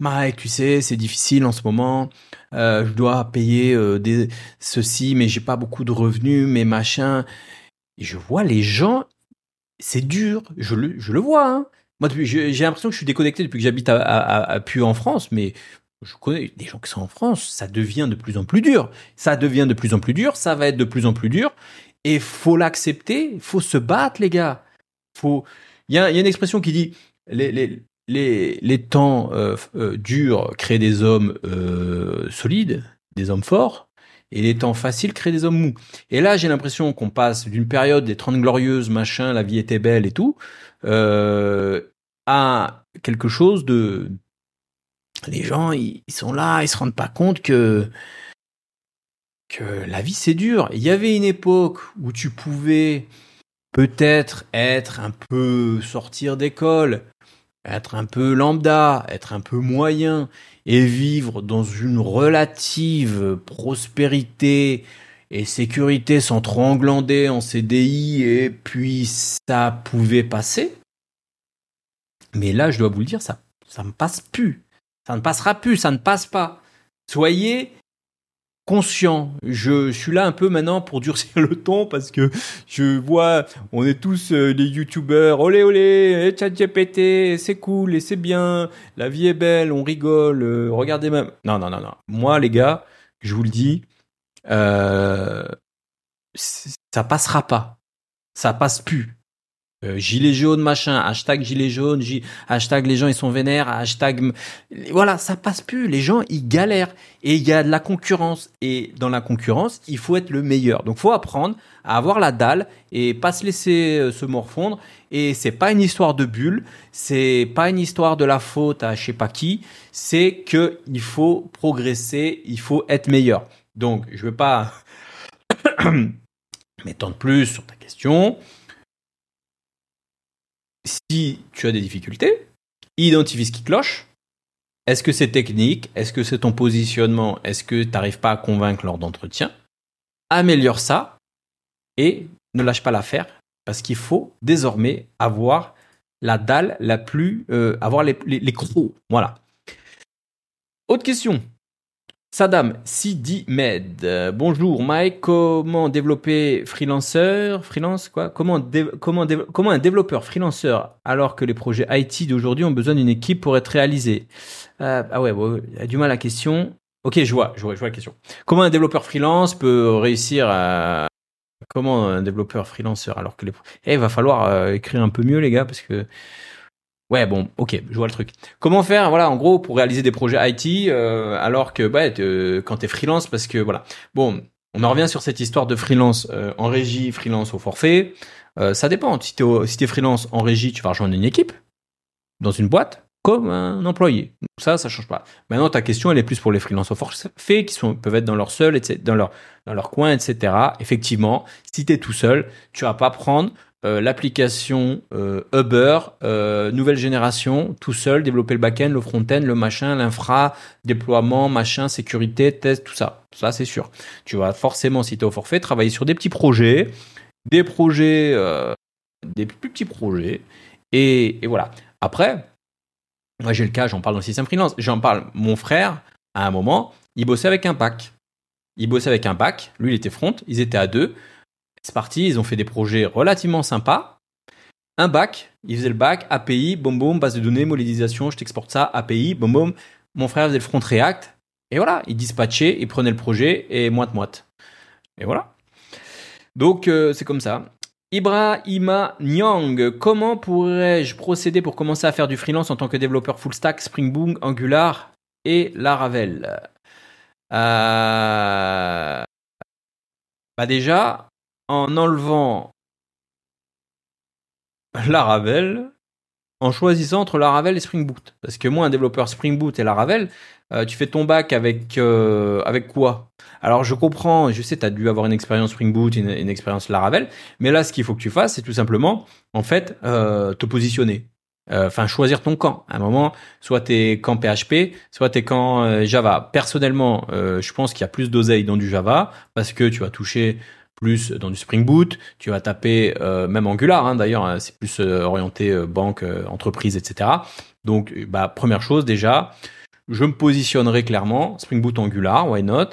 S1: Mike, tu sais, c'est difficile en ce moment. Euh, je dois payer euh, des ceci, mais j'ai pas beaucoup de revenus, mais machin. Et je vois les gens, c'est dur. Je le, je le vois. Hein. Moi, j'ai l'impression que je suis déconnecté depuis que j'habite à, à, en France, mais je connais des gens qui sont en France. Ça devient de plus en plus dur. Ça devient de plus en plus dur. Ça va être de plus en plus dur. Et faut l'accepter. Faut se battre, les gars. Faut. Il y y a une expression qui dit les, les, les, temps euh, euh, durs créent des hommes euh, solides, des hommes forts, et les temps faciles créent des hommes mous. Et là, j'ai l'impression qu'on passe d'une période des Trente Glorieuses, machin, la vie était belle et tout, à quelque chose de... Les gens, ils, sont là, ils se rendent pas compte que que la vie c'est dur. Il y avait une époque où tu pouvais peut-être être un peu sortir d'école, être un peu lambda, être un peu moyen et vivre dans une relative prospérité et sécurité sans trop englander en CDI et puis ça pouvait passer. Mais là, je dois vous le dire, ça, ça ne passe plus. Ça ne passera plus, ça ne passe pas. Soyez conscient. Je, suis là un peu maintenant pour durcir le ton parce que je vois, on est tous euh, des youtubeurs, olé olé, chat GPT, c'est cool et c'est bien, la vie est belle, on rigole, euh, regardez même. Non, non, non, non. Moi, les gars, je vous le dis, euh, ça passera pas. Ça passe plus. Euh, gilet jaune machin, hashtag gilet jaune, hashtag les gens ils sont vénères, hashtag voilà, ça passe plus. Les gens ils galèrent et il y a de la concurrence et dans la concurrence il faut être le meilleur. Donc faut apprendre à avoir la dalle et pas se laisser euh, se morfondre. Et c'est pas une histoire de bulle, c'est pas une histoire de la faute à je sais pas qui, c'est que il faut progresser, il faut être meilleur. Donc je veux pas m'étendre plus sur ta question si tu as des difficultés, identifie ce qui cloche. Est-ce que c'est technique? Est-ce que c'est ton positionnement? Est-ce que tu n'arrives pas à convaincre lors d'entretien Améliore ça et ne lâche pas l'affaire parce qu'il faut désormais avoir la dalle la plus... Euh, avoir les, les crocs. Voilà. Autre question. Sadam Sidi Med. bonjour Mike, comment développer freelancer, freelance quoi? Comment comment comment un développeur freelancer alors que les projets IT d'aujourd'hui ont besoin d'une équipe pour être réalisés? Euh, Ah ouais, il y a du mal à la question. Ok, je vois, je vois, je vois la question. Comment un développeur freelance peut réussir à comment un développeur freelancer alors que les eh, il va falloir euh, écrire un peu mieux les gars parce que Ouais, bon, ok, je vois le truc. Comment faire, voilà, en gros, pour réaliser des projets IT, euh, alors que, bah, quand t'es freelance, parce que, voilà. Bon, on en revient sur cette histoire de freelance euh, en régie, freelance au forfait. Euh, ça dépend. Si t'es, si freelance en régie, tu vas rejoindre une équipe, dans une boîte, comme un employé. Ça, ça change pas. Maintenant, ta question, elle est plus pour les freelances au forfait, qui sont, peuvent être dans leur seul, etc., dans leur, dans leur coin, etc. Effectivement, si t'es tout seul, tu vas pas prendre euh, l'application euh, Uber, euh, nouvelle génération, tout seul, développer le back-end, le front-end, le machin, l'infra, déploiement, machin, sécurité, test, tout ça. Ça, c'est sûr. Tu vas forcément, si tu es au forfait, travailler sur des petits projets, des projets, des plus petits projets. Et, et voilà. Après, moi j'ai le cas, j'en parle dans le système freelance. J'en parle, mon frère, à un moment, il bossait avec un pack. Il bossait avec un pack, lui il était front, ils étaient à deux. C'est parti, ils ont fait des projets relativement sympas. Un bac, ils faisaient le bac, API, boum boum, base de données, modélisation, je t'exporte ça, API, boum boum. Mon frère faisait le front React. Et voilà, il dispatchait, il prenait le projet et moite-moite. Et voilà. Donc euh, c'est comme ça. Ibrahima Nyang, comment pourrais-je procéder pour commencer à faire du freelance en tant que développeur full stack, Spring Boot, Angular et Laravel? Euh... Bah déjà, en enlevant Laravel, en choisissant entre Laravel et Spring Boot. Parce que moi, un développeur Spring Boot et Laravel, euh, tu fais ton bac avec euh, avec quoi? Alors je comprends, je sais, tu as dû avoir une expérience Spring Boot, une, une expérience Laravel, mais là, ce qu'il faut que tu fasses, c'est tout simplement, en fait, euh, te positionner. Enfin, choisir ton camp. À un moment, soit t'es camp PHP, soit t'es camp Java. Personnellement, je pense qu'il y a plus d'oseille dans du Java parce que tu vas toucher plus dans du Spring Boot, tu vas taper euh, même Angular hein, d'ailleurs, hein, c'est plus euh, orienté euh, banque, entreprise, etc. Donc, bah, première chose déjà, je me positionnerai clairement Spring Boot Angular, why not,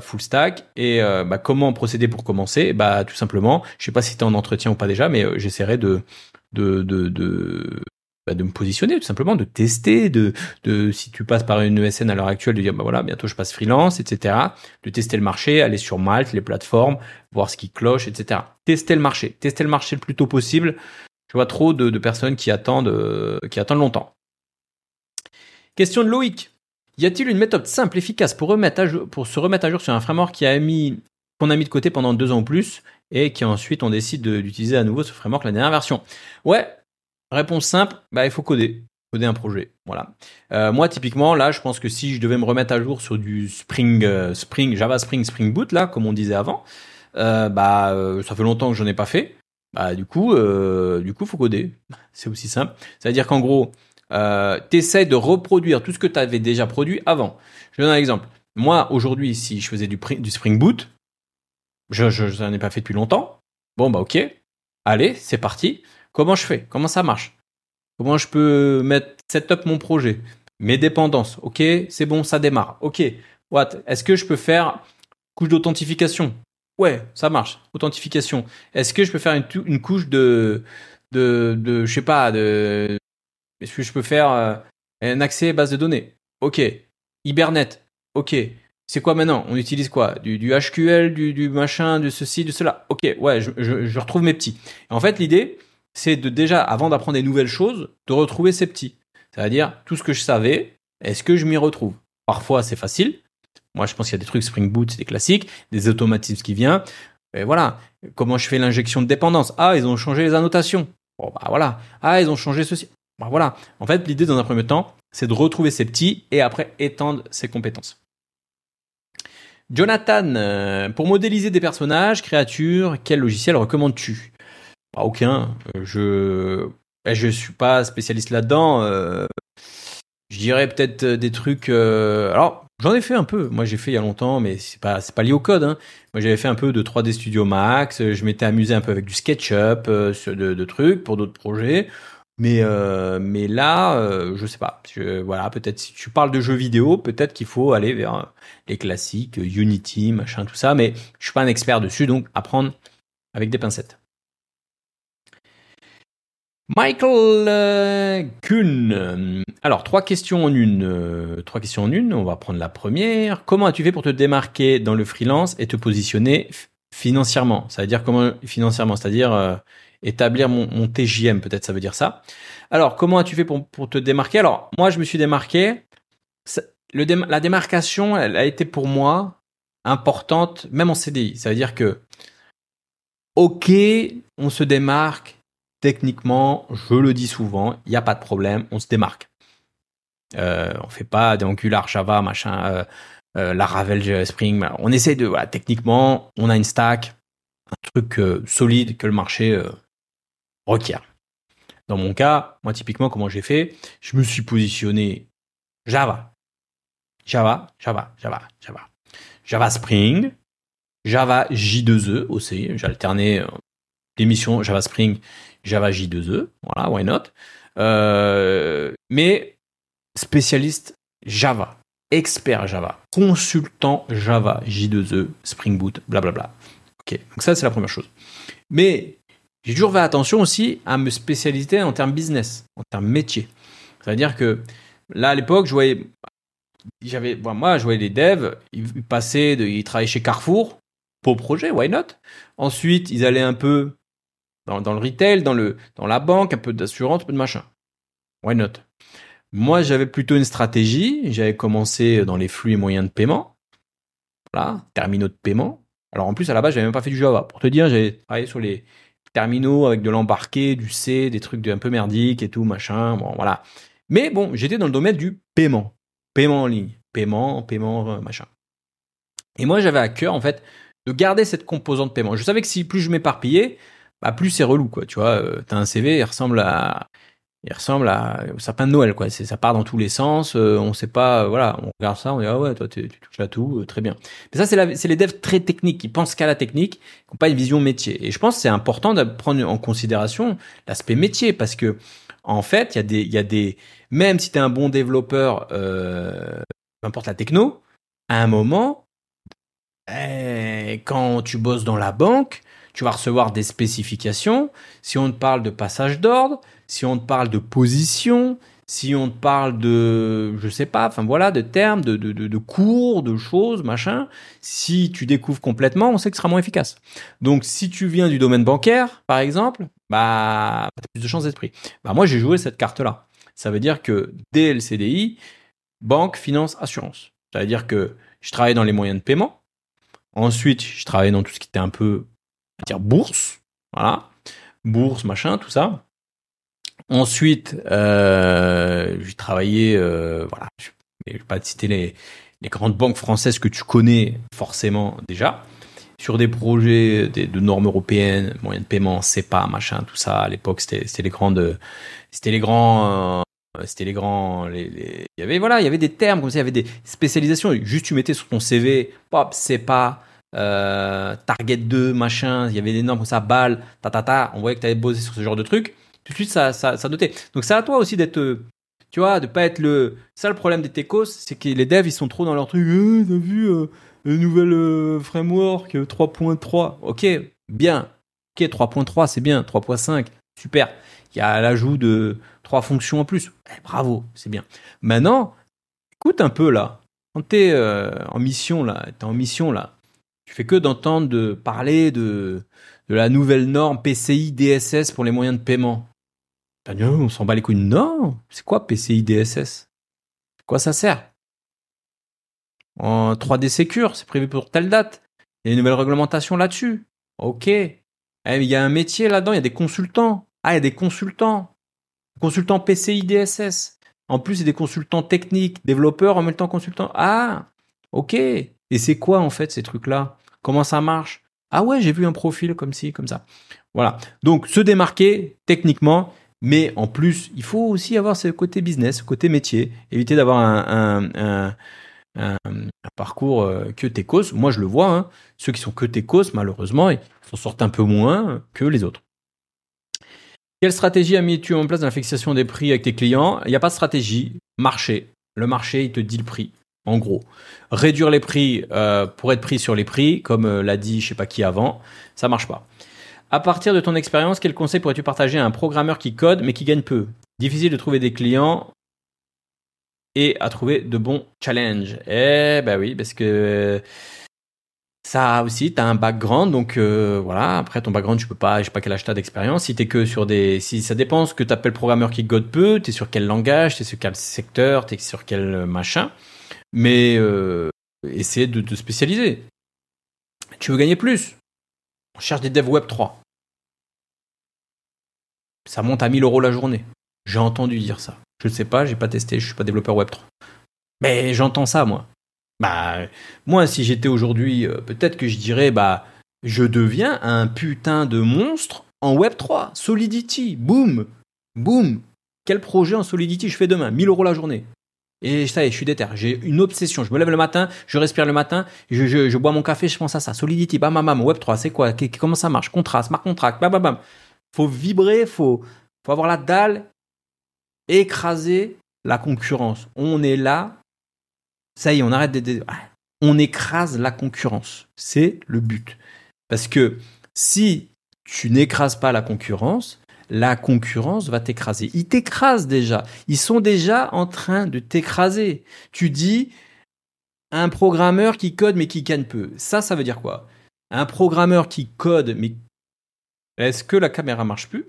S1: full stack. Et bah, comment procéder pour commencer? Bah tout simplement, je sais pas si tu es en entretien ou pas déjà, mais j'essaierai de bah, de me positionner tout simplement, de tester, de, si tu passes par une ESN à l'heure actuelle, de dire bah voilà bientôt je passe freelance, etc. De tester le marché, aller sur Malte, les plateformes, voir ce qui cloche, etc. Tester le marché, tester le marché le plus tôt possible. Je vois trop de, personnes qui attendent, euh, qui attendent longtemps. Question de Loïc. Y a-t-il une méthode simple, efficace pour se remettre à jour sur un framework qui a mis, qu'on a mis de côté pendant deux ans ou plus et qui ensuite on décide d'utiliser à nouveau ce framework la dernière version? Ouais, Réponse simple, bah, il faut coder. Coder un projet. Voilà. Euh, moi, typiquement, là, je pense que si je devais me remettre à jour sur du Spring, euh, Spring, Java Spring, Spring Boot, là, comme on disait avant, euh, bah, ça fait longtemps que j'en ai pas fait. Bah, du coup, du coup, faut coder. C'est aussi simple. C'est-à-dire qu'en gros, euh, t'essaies de reproduire tout ce que tu avais déjà produit avant. Je donne un exemple. Moi, aujourd'hui, si je faisais du, Spring Boot, je, je, n'en ai pas fait depuis longtemps. Bon, bah, ok. Allez, c'est parti. Comment je fais? Comment ça marche? Comment je peux mettre setup mon projet? Mes dépendances, ok, c'est bon, ça démarre. Ok, What? Est-ce que je peux faire couche d'authentification? Ouais, ça marche. Authentification. Est-ce que je peux faire une, couche de, de, de, je sais pas, de, est-ce que je peux faire euh, un accès base de données? Ok. Hibernate. Ok. C'est quoi maintenant? On utilise quoi? Du, HQL, du, machin, de ceci, de cela? Ok, ouais, je retrouve mes petits. en fait, l'idée, c'est de déjà, avant d'apprendre des nouvelles choses, de retrouver ces petits. C'est-à-dire, tout ce que je savais, est-ce que je m'y retrouve? Parfois, c'est facile. Moi, je pense qu'il y a des trucs Spring Boot, c'est des classiques, des automatismes qui viennent. Et voilà. Comment je fais l'injection de dépendance? Ah, ils ont changé les annotations. Bon, bah voilà. Ah, ils ont changé ceci. Bah voilà. En fait, l'idée dans un premier temps, c'est de retrouver ces petits et après étendre ses compétences. Jonathan, euh, pour modéliser des personnages, créatures, quel logiciel recommandes-tu? Bah, Aucun. Euh, je eh, je suis pas spécialiste là-dedans. Euh, je dirais peut-être des trucs. Alors, j'en ai fait un peu. Moi, j'ai fait il y a longtemps, mais c'est pas c'est pas lié au code. Hein. Moi, j'avais fait un peu de 3D Studio Max. Je m'étais amusé un peu avec du SketchUp, de, trucs pour d'autres projets. Mais euh, mais là, euh, je sais pas. voilà, peut-être si tu parles de jeux vidéo, peut-être qu'il faut aller vers euh, les classiques, Unity, machin, tout ça. Mais je suis pas un expert dessus, donc apprendre avec des pincettes. Michael Kuhn. Alors, trois questions en une. trois questions en une. On va prendre la première. Comment as-tu fait pour te démarquer dans le freelance et te positionner financièrement? Ça veut dire comment financièrement? C'est-à-dire établir mon, mon TJM, peut-être ça veut dire ça. Alors, comment as-tu fait pour, te démarquer? Alors, moi, je me suis démarqué. La démarcation, elle a été pour moi importante, même en CDI. Ça veut dire que, ok, on se démarque techniquement, je le dis souvent, il n'y a pas de problème, on se démarque. Euh, on fait pas des Angular, Java, machin, euh, euh, Laravel, Spring. On essaie de, voilà, techniquement, on a une stack, un truc euh, solide que le marché requiert. Dans mon cas, moi typiquement, comment j'ai fait Je me suis positionné Java, Java, Java, Java, Java, Java Spring, Java J2E aussi. J'ai alterné l'émission Java Spring, Java J2E. Voilà, why not? Euh, Mais spécialiste Java, expert Java, consultant Java, J2E, Spring Boot, blablabla. Ok, donc ça c'est la première chose. Mais j'ai toujours fait attention aussi à me spécialiser en termes business, en termes métier. C'est-à-dire que là, à l'époque, je voyais, j'avais, moi, je voyais les devs, ils passaient, de, ils travaillaient chez Carrefour pour projet, why not? Ensuite, ils allaient un peu dans, le retail, dans, le, dans la banque, un peu d'assurance, un peu de machin. Why not? Moi, j'avais plutôt une stratégie. J'avais commencé dans les flux et moyens de paiement. Voilà, terminaux de paiement. Alors en plus, à la base, j'avais même pas fait du Java. Pour te dire, j'avais travaillé sur les, terminaux avec de l'embarqué, du C, des trucs un peu merdiques et tout, machin. Bon, voilà. Mais bon, j'étais dans le domaine du paiement. Paiement en ligne. Paiement, paiement, euh, machin. Et moi, j'avais à cœur, en fait, de garder cette composante paiement. Je savais que si plus je m'éparpillais, bah, plus c'est relou, quoi. Tu vois, euh, t'as un CV, il ressemble à, il ressemble à un sapin de Noël, quoi. C'est, ça part dans tous les sens. Euh, on sait pas, voilà, on regarde ça, on dit ah ouais, toi tu touches à tout, euh, très bien. Mais ça, c'est, c'est les devs très techniques qui pensent qu'à la technique, qui n'ont pas une vision métier. Et je pense que c'est important de prendre en considération l'aspect métier parce que en fait, il y a des, il y a des, même si tu es un bon développeur, peu importe la techno, à un moment, eh, quand tu bosses dans la banque, tu vas recevoir des spécifications. Si on te parle de passage d'ordre, si on te parle de position, si on te parle de, je sais pas, enfin voilà, de termes, de, de, de, cours, de choses, machin, si tu découvres complètement, on sait que ce sera moins efficace. Donc, si tu viens du domaine bancaire, par exemple, bah, t'as plus de chances d'être pris. Bah, moi, j'ai joué cette carte-là. Ça veut dire que dès le CDI, banque, finance, assurance. Ça veut dire que je travaillais dans les moyens de paiement. Ensuite, je travaillais dans tout ce qui était un peu, dire bourse. Voilà. Bourse, machin, tout ça. Ensuite, euh, j'ai travaillé, euh, voilà, je ne vais pas te citer les, grandes banques françaises que tu connais forcément déjà, sur des projets de normes européennes, moyens de paiement, CEPA, machin, tout ça. À l'époque, c'était les grandes, c'était les grands, euh, c'était les grands, il y avait voilà, il y avait des termes comme ça, il y avait des spécialisations. Juste tu mettais sur ton CV, pop, CEPA. Euh, Target 2, machin, il y avait des normes comme ça, BAL, ta ta ta, on voyait que tu avais bossé sur ce genre de trucs tout de suite ça, ça, ça notait. Donc c'est à toi aussi d'être Tu vois, de pas être le. Ça, le problème des techos, c'est que les devs, ils sont trop dans leur truc. Eh, t'as vu euh, le nouvel euh, framework 3.3 Ok, bien. Ok, 3.3, c'est bien. 3.5, super. Il y a l'ajout de trois fonctions en plus. Eh, bravo, c'est bien. Maintenant, écoute un peu là. Quand t'es euh, en mission là, t'es en mission là, tu fais que d'entendre de parler de, la nouvelle norme PCI DSS pour les moyens de paiement. On s'en bat les couilles. Non, c'est quoi PCI DSS Quoi ça sert? En 3D Secure, c'est prévu pour telle date. Il y a une nouvelle réglementation là-dessus. Ok. Eh, il y a un métier là-dedans, il y a des consultants. Ah, il y a des consultants. Consultants PCI DSS. En plus, il y a des consultants techniques, développeurs en même temps consultants. Ah, ok. Et c'est quoi en fait ces trucs-là? Comment ça marche? Ah ouais, j'ai vu un profil comme ci, comme ça. Voilà. Donc se démarquer techniquement, mais en plus, il faut aussi avoir ce côté business, ce côté métier. Éviter d'avoir un, parcours euh, que Tecos. Moi, je le vois. Hein. Ceux qui sont que Tecos, malheureusement, ils s'en sortent un peu moins que les autres. Quelle stratégie as mis-tu en place dans la fixation des prix avec tes clients? Il n'y a pas de stratégie. Marché. Le marché, il te dit le prix. En gros, réduire les prix euh, pour être pris sur les prix, comme euh, l'a dit je sais pas qui avant, ça marche pas. À partir de ton expérience, quel conseil pourrais-tu partager à un programmeur qui code mais qui gagne peu? Difficile de trouver des clients et à trouver de bons challenges. Eh ben oui, parce que ça aussi, tu as un background, donc euh, voilà. Après ton background, tu peux pas, je sais pas quel âge t'as d'expérience. Si que sur des, si ça dépend que t'appelles programmeur qui code peu, t'es sur quel langage, t'es sur quel secteur, t'es sur quel machin. Mais euh, essaie de te spécialiser. Tu veux gagner plus? On cherche des devs web 3. Ça monte à 1000 euros la journée. J'ai entendu dire ça. Je ne sais pas, j'ai pas testé, je suis pas développeur web 3. Mais j'entends ça, moi. Bah, moi, si j'étais aujourd'hui, euh, peut-être que je dirais, bah, je deviens un putain de monstre en Web3. Solidity, boum, boum. Quel projet en Solidity je fais demain? 1000 euros la journée. Et ça y est, je suis déter. J'ai une obsession. Je me lève le matin, je respire le matin, je, bois mon café, je pense à ça. Solidity, bam, bam, bam. Web3, c'est quoi? Comment ça marche? Contrat, smart contract, bam, bam, bam. Faut vibrer, faut, faut avoir la dalle, écraser la concurrence. On est là, ça y est, on arrête de... On écrase la concurrence. C'est le but. Parce que si tu n'écrases pas la concurrence, la concurrence va t'écraser. Ils t'écrasent déjà. Ils sont déjà en train de t'écraser. Tu dis un programmeur qui code mais qui gagne peu. Ça, ça veut dire quoi? Un programmeur qui code mais est-ce que la caméra marche plus?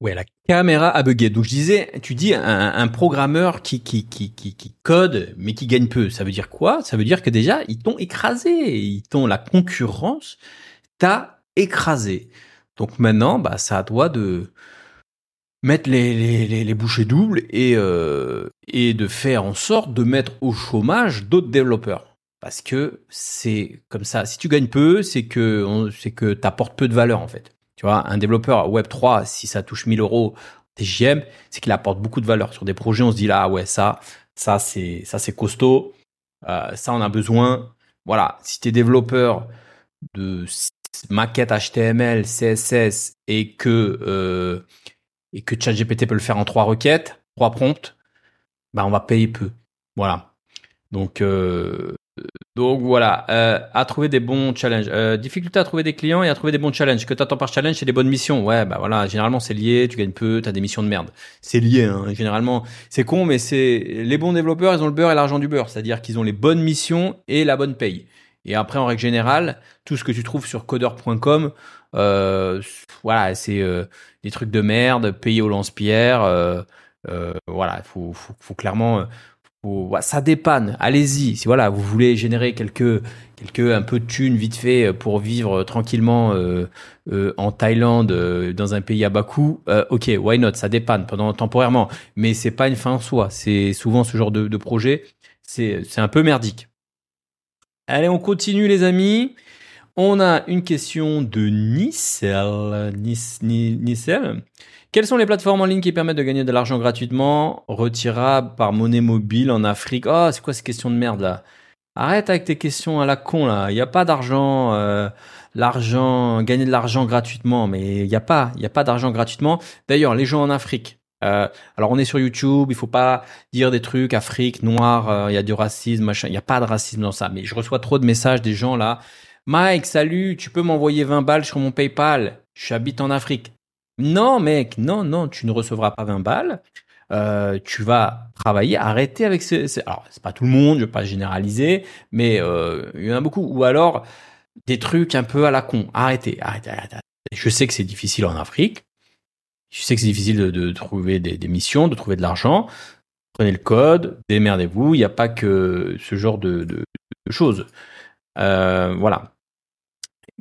S1: Ouais, la caméra a bugué. Donc je disais, tu dis un, programmeur qui, qui, qui, qui, code mais qui gagne peu. Ça veut dire quoi? Ça veut dire que déjà ils t'ont écrasé, ils t'ont la concurrence t'a écrasé. Donc maintenant, bah ça à toi de mettre les, les, les, bouchées doubles et euh, et de faire en sorte de mettre au chômage d'autres développeurs. Parce que c'est comme ça. Si tu gagnes peu, c'est que c'est que t'apportes peu de valeur en fait. Tu vois, un développeur Web3, si ça touche 1000 euros TGM, c'est qu'il apporte beaucoup de valeur. Sur des projets, on se dit là, ouais, ça, ça c'est, ça c'est costaud. Euh, ça, on a besoin. Voilà, si tu es développeur de maquette HTML, CSS et que euh, et que ChatGPT peut le faire en trois requêtes, trois prompts, bah on va payer peu. Voilà. Donc euh, donc voilà, euh, à trouver des bons challenges. Euh, difficulté à trouver des clients et à trouver des bons challenges. Que t'attends par challenge, c'est des bonnes missions. Ouais, bah voilà, généralement c'est lié, tu gagnes peu, t'as des missions de merde. C'est lié, hein. généralement. C'est con, mais c'est les bons développeurs, ils ont le beurre et l'argent du beurre. C'est-à-dire qu'ils ont les bonnes missions et la bonne paye. Et après, en règle générale, tout ce que tu trouves sur codeur.com, euh, voilà, c'est euh, des trucs de merde, payés au lance-pierre. Euh, euh, voilà, il faut, faut, faut, clairement ça dépanne. Allez-y. Si voilà, vous voulez générer quelques quelques un peu de thunes vite fait euh, pour vivre euh, tranquillement euh, euh, en Thaïlande dans un pays à bas coût, ok, why not Ça dépanne pendant temporairement, mais c'est pas une fin en soi. C'est souvent ce genre de, de projet. C'est un peu merdique. Allez, on continue les amis. On a une question de Nicel. Nicel. Quelles sont les plateformes en ligne qui permettent de gagner de l'argent gratuitement, retirable par monnaie mobile en Afrique? Oh, c'est quoi ces questions de merde là? Arrête avec tes questions à la con là. Il n'y a pas d'argent, euh, l'argent, gagner de l'argent gratuitement, mais il n'y a pas, il y a pas d'argent gratuitement. D'ailleurs, les gens en Afrique, Euh, alors on est sur YouTube, il faut pas dire des trucs Afrique, noir, il y a du racisme, machin. Il y a pas de racisme dans ça. Mais je reçois trop de messages des gens là. Mike, salut, tu peux m'envoyer 20 balles sur mon PayPal. J'habite en Afrique. Non, mec, non, non, tu ne recevras pas 20 balles. Euh, tu vas travailler, arrêter avec ce, ce... alors c'est pas tout le monde, je vais pas généraliser, mais euh, il y en a beaucoup. Ou alors des trucs un peu à la con. Arrêtez, arrêtez, arrêtez. Je sais que c'est difficile en Afrique. Je sais que c'est difficile de, trouver des, missions, de trouver de l'argent. Prenez le code, démerdez-vous. Il n'y a pas que ce genre de, de choses. Euh, voilà.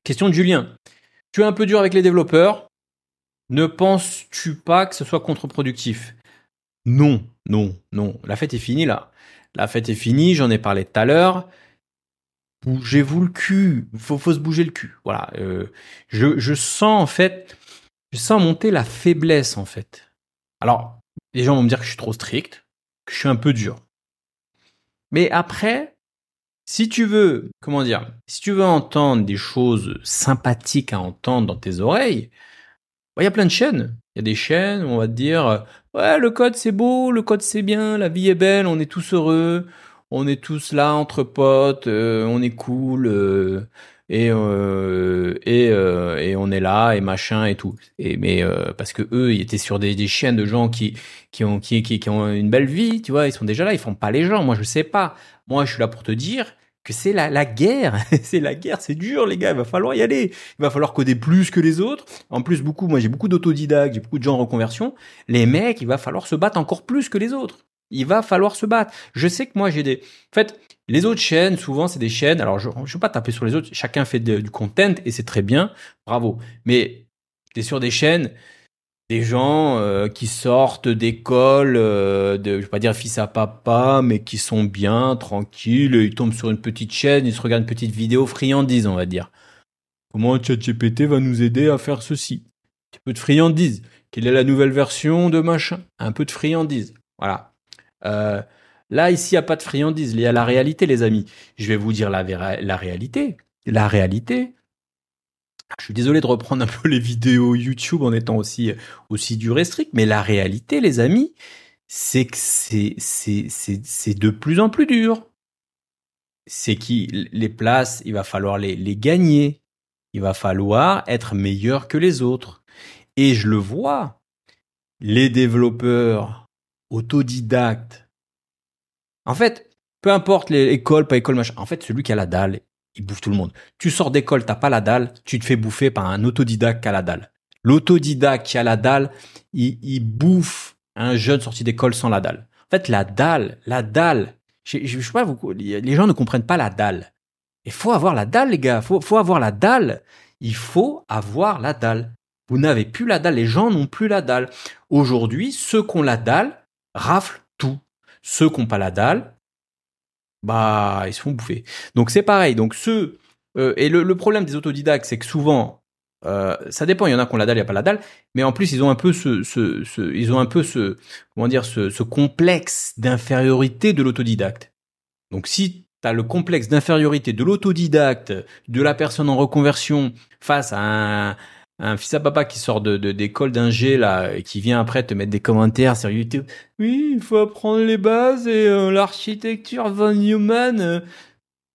S1: Question de Julien. Tu es un peu dur avec les développeurs. Ne penses-tu pas que ce soit contre-productif? Non, non, non. La fête est finie là. La fête est finie, j'en ai parlé tout à l'heure. Bougez-vous le cul. Faut, faut se bouger le cul. Voilà. Euh, je, je sens en fait, je sens monter la faiblesse en fait. Alors, les gens vont me dire que je suis trop strict, que je suis un peu dur. Mais après, si tu veux, comment dire, si tu veux entendre des choses sympathiques à entendre dans tes oreilles, bah, il y a plein de chaînes. Il y a des chaînes où on va te dire, ouais, le code c'est beau, le code c'est bien, la vie est belle, on est tous heureux, on est tous là entre potes, euh, on est cool, euh, et euh, et et on est là et machin et tout. Et mais parce que eux, ils étaient sur des, chaînes de gens qui qui ont qui, qui qui ont une belle vie, tu vois, ils sont déjà là, ils font pas les gens. Moi, je sais pas. Moi, je suis là pour te dire c'est la, la guerre. c'est la guerre, c'est dur, les gars. Il va falloir y aller. Il va falloir coder plus que les autres. En plus, beaucoup, moi, j'ai beaucoup d'autodidactes, j'ai beaucoup de gens en reconversion. Les mecs, il va falloir se battre encore plus que les autres. Il va falloir se battre. Je sais que moi, j'ai des, en fait, les autres chaînes, souvent, c'est des chaînes. Alors, je, je veux pas taper sur les autres. Chacun fait du content et c'est très bien. Bravo. Mais t'es sur des chaînes, des gens euh, qui sortent d'école, euh, de, je vais pas dire fils à papa, mais qui sont bien, tranquilles, ils tombent sur une petite chaîne, ils se regardent une petite vidéo friandise, on va dire. Comment ChatGPT va nous aider à faire ceci? Un peu de friandise. Quelle est la nouvelle version de machin? Un peu de friandise. Voilà. Euh, là, ici, il n'y a pas de friandise. Il y a la réalité, les amis. Je vais vous dire la réalité. La réalité, je suis désolé de reprendre un peu les vidéos YouTube en étant aussi aussi dur et strict, mais la réalité, les amis, c'est que c'est c'est de plus en plus dur. C'est qui les places, il va falloir les les gagner. Il va falloir être meilleur que les autres. Et je le vois, les développeurs autodidactes. En fait, peu importe les écoles, pas école, machin. En fait, celui qui a la dalle, il bouffe tout le monde. Tu sors d'école, t'as pas la dalle, tu te fais bouffer par un autodidacte qui a la dalle. L'autodidacte qui a la dalle, il, bouffe un jeune sorti d'école sans la dalle. En fait, la dalle, la dalle, je, je, sais pas, les gens ne comprennent pas la dalle. Il faut avoir la dalle, les gars. Faut, faut avoir la dalle. Il faut avoir la dalle. Vous n'avez plus la dalle. Les gens n'ont plus la dalle. Aujourd'hui, ceux qui ont la dalle raflent tout. Ceux qui n'ont pas la dalle bah ils se font bouffer. Donc c'est pareil. Donc ceux euh, et le, problème des autodidactes, c'est que souvent euh, ça dépend. Il y en a qui ont la dalle, il y a pas la dalle, mais en plus ils ont un peu ce, ils ont un peu ce comment dire ce, ce complexe d'infériorité de l'autodidacte. Donc si tu as le complexe d'infériorité de l'autodidacte, de la personne en reconversion face à un, un fils à papa qui sort de d'école d'ingé là et qui vient après te mettre des commentaires sur YouTube. Oui, il faut apprendre les bases et euh, l'architecture von Neumann.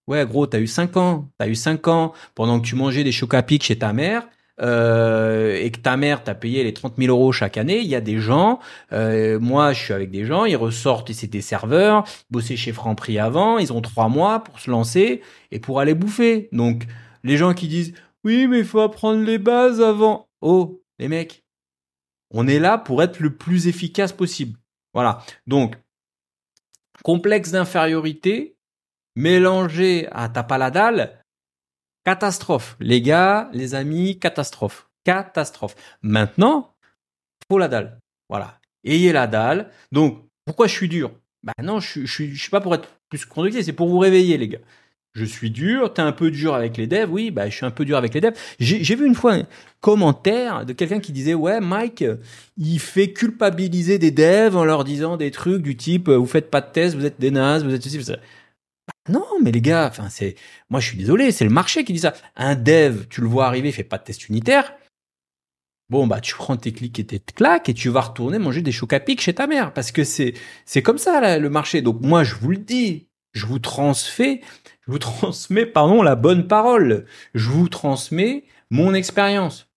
S1: Ouais, gros, t'as eu cinq ans. T'as eu cinq ans pendant que tu mangeais des chocs chez ta mère. Euh, et que ta mère t'a payé les 30 000 euros chaque année, il y a des gens, euh, moi je suis avec des gens, ils ressortent, c'est des serveurs, ils bossaient chez Franprix avant, ils ont trois mois pour se lancer et pour aller bouffer. Donc les gens qui disent oui, mais il faut apprendre les bases avant. Oh, les mecs, on est là pour être le plus efficace possible. Voilà. Donc, complexe d'infériorité mélangé à ta paladale, catastrophe. Les gars, les amis, catastrophe. Catastrophe. Maintenant, faut la dalle. Voilà. Ayez la dalle. Donc, pourquoi je suis dur? Ben non, je, suis pas pour être plus conductif, c'est pour vous réveiller, les gars je suis dur, t'es un peu dur avec les devs, oui, bah je suis un peu dur avec les devs. J'ai vu une fois un commentaire de quelqu'un qui disait ouais Mike, il fait culpabiliser des devs en leur disant des trucs du type vous faites pas de tests, vous êtes des nazes, vous êtes ceci. Bah, non, mais les gars, enfin c'est, moi je suis désolé, c'est le marché qui dit ça. Un dev, tu le vois arriver, il fait pas de test unitaire. bon bah tu prends tes clics et tes claques et tu vas retourner manger des chocs à pic chez ta mère parce que c'est c'est comme ça là, le marché. Donc moi je vous le dis, je vous transmets, je vous transmets pardon la bonne parole. Je vous transmets mon expérience.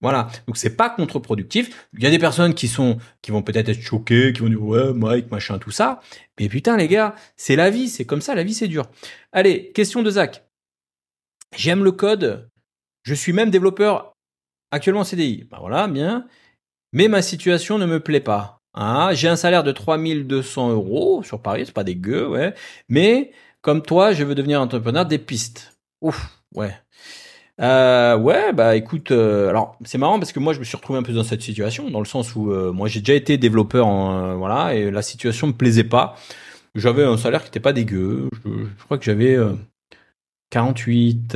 S1: Voilà. Donc c'est pas contre-productif. Il y a des personnes qui sont qui vont peut-être être choquées, qui vont dire ouais Mike machin tout ça. Mais putain les gars, c'est la vie, c'est comme ça, la vie c'est dur. Allez, question de Zach. J'aime le code. Je suis même développeur actuellement en CDI. Ben voilà, bien. Mais ma situation ne me plaît pas. Ah, j'ai un salaire de 3200 euros sur Paris, c'est pas dégueu, ouais. Mais comme toi, je veux devenir entrepreneur des pistes. Ouf, ouais. Euh, ouais, bah écoute, euh, alors c'est marrant parce que moi je me suis retrouvé un peu dans cette situation, dans le sens où euh, moi j'ai déjà été développeur, en, voilà, et la situation me plaisait pas. J'avais un salaire qui était pas dégueu. Je, je crois que j'avais 48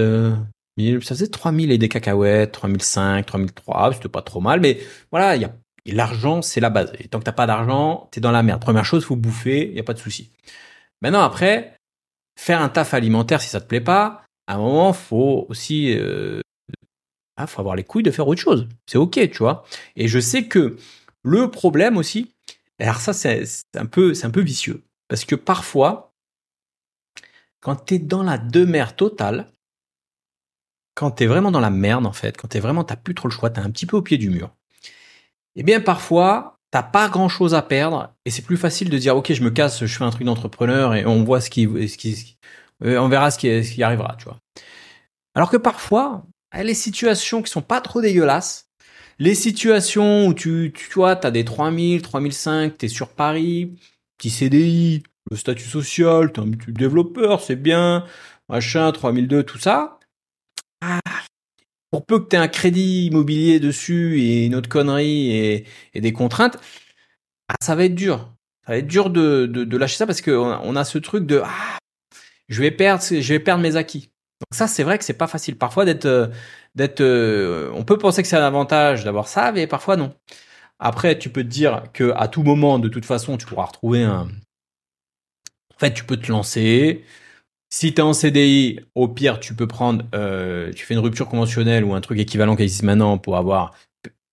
S1: ça faisait 3000 et des cacahuètes, 3005, 3003, c'était pas trop mal, mais voilà, il y a l'argent, c'est la base. Et tant que t'as pas d'argent, t'es dans la merde. Première chose, faut bouffer, il y a pas de souci. Maintenant, après, faire un taf alimentaire, si ça te plaît pas, à un moment, faut aussi, euh, ah, faut avoir les couilles de faire autre chose. C'est ok, tu vois. Et je sais que le problème aussi, alors ça, c'est un peu, c'est un peu vicieux, parce que parfois, quand t'es dans la demeure totale, quand t'es vraiment dans la merde en fait, quand t'es vraiment t'as plus trop le choix, t'es un petit peu au pied du mur. Eh bien parfois t'as pas grand chose à perdre et c'est plus facile de dire ok je me casse, je fais un truc d'entrepreneur et on voit ce qui, ce qui, euh, on verra ce qui, ce arrivera, tu vois. Alors que parfois les situations qui sont pas trop dégueulasses, les situations où tu, tu vois, t'as des 3000, 3005, t'es sur Paris, petit CDI, le statut social, t'es un petit développeur, c'est bien, machin, 3002, tout ça, ah, pour peu que tu aies un crédit immobilier dessus et une autre connerie et, des contraintes, ah, ça va être dur. Ça va être dur de, de, lâcher ça parce qu'on a, on a ce truc de ah, je vais perdre, mes acquis. Donc ça, c'est vrai que c'est pas facile. Parfois d'être, euh, d'être, euh, on peut penser que c'est un avantage d'avoir ça, mais parfois non. Après, tu peux te dire que à tout moment, de toute façon, tu pourras retrouver un. En fait, tu peux te lancer, si tu es en CDI, au pire, tu peux prendre, euh, tu fais une rupture conventionnelle ou un truc équivalent qui existe maintenant pour avoir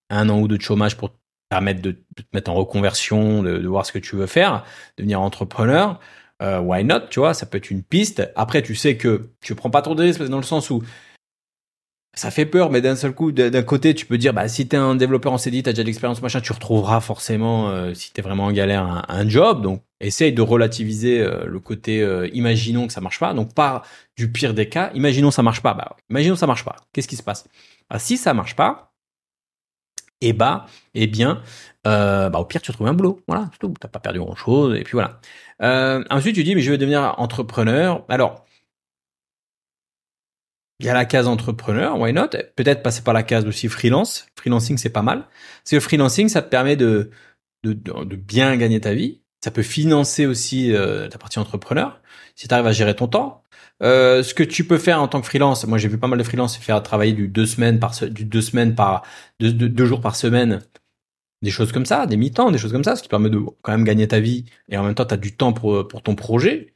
S1: un an ou deux de chômage pour te permettre de, te mettre en reconversion, de, voir ce que tu veux faire, devenir entrepreneur. Euh, why not, tu vois, ça peut être une piste. Après, tu sais que tu prends pas trop de risques dans le sens où ça fait peur, mais d'un seul coup, d'un côté, tu peux dire, bah, si t'es un développeur en CDI, t'as déjà de l'expérience, machin, tu retrouveras forcément, euh, si t'es vraiment en galère, un, job. Donc, essaye de relativiser euh, le côté, euh, imaginons que ça marche pas. Donc, pas du pire des cas, imaginons ça marche pas. Bah, imaginons ça marche pas. Qu'est-ce qui se passe? Bah, Si ça marche pas, eh bah, eh bien, bah, au pire, tu trouves un boulot. Voilà, c'est tout. T'as pas perdu grand chose. Et puis voilà. ensuite, tu dis, mais je vais devenir entrepreneur. Alors, il y a la case entrepreneur, why not? Peut-être passer par la case aussi freelance. Freelancing, c'est pas mal. Parce que freelancing, ça te permet de, de, de bien gagner ta vie. Ça peut financer aussi euh, ta partie entrepreneur, si tu arrives à gérer ton temps. Euh, ce que tu peux faire en tant que freelance, moi j'ai vu pas mal de freelance faire travailler du deux semaines par du deux semaines par deux, deux, jours par semaine, des choses comme ça, des mi-temps, des choses comme ça, ce qui permet de quand même gagner ta vie et en même temps tu as du temps pour pour ton projet.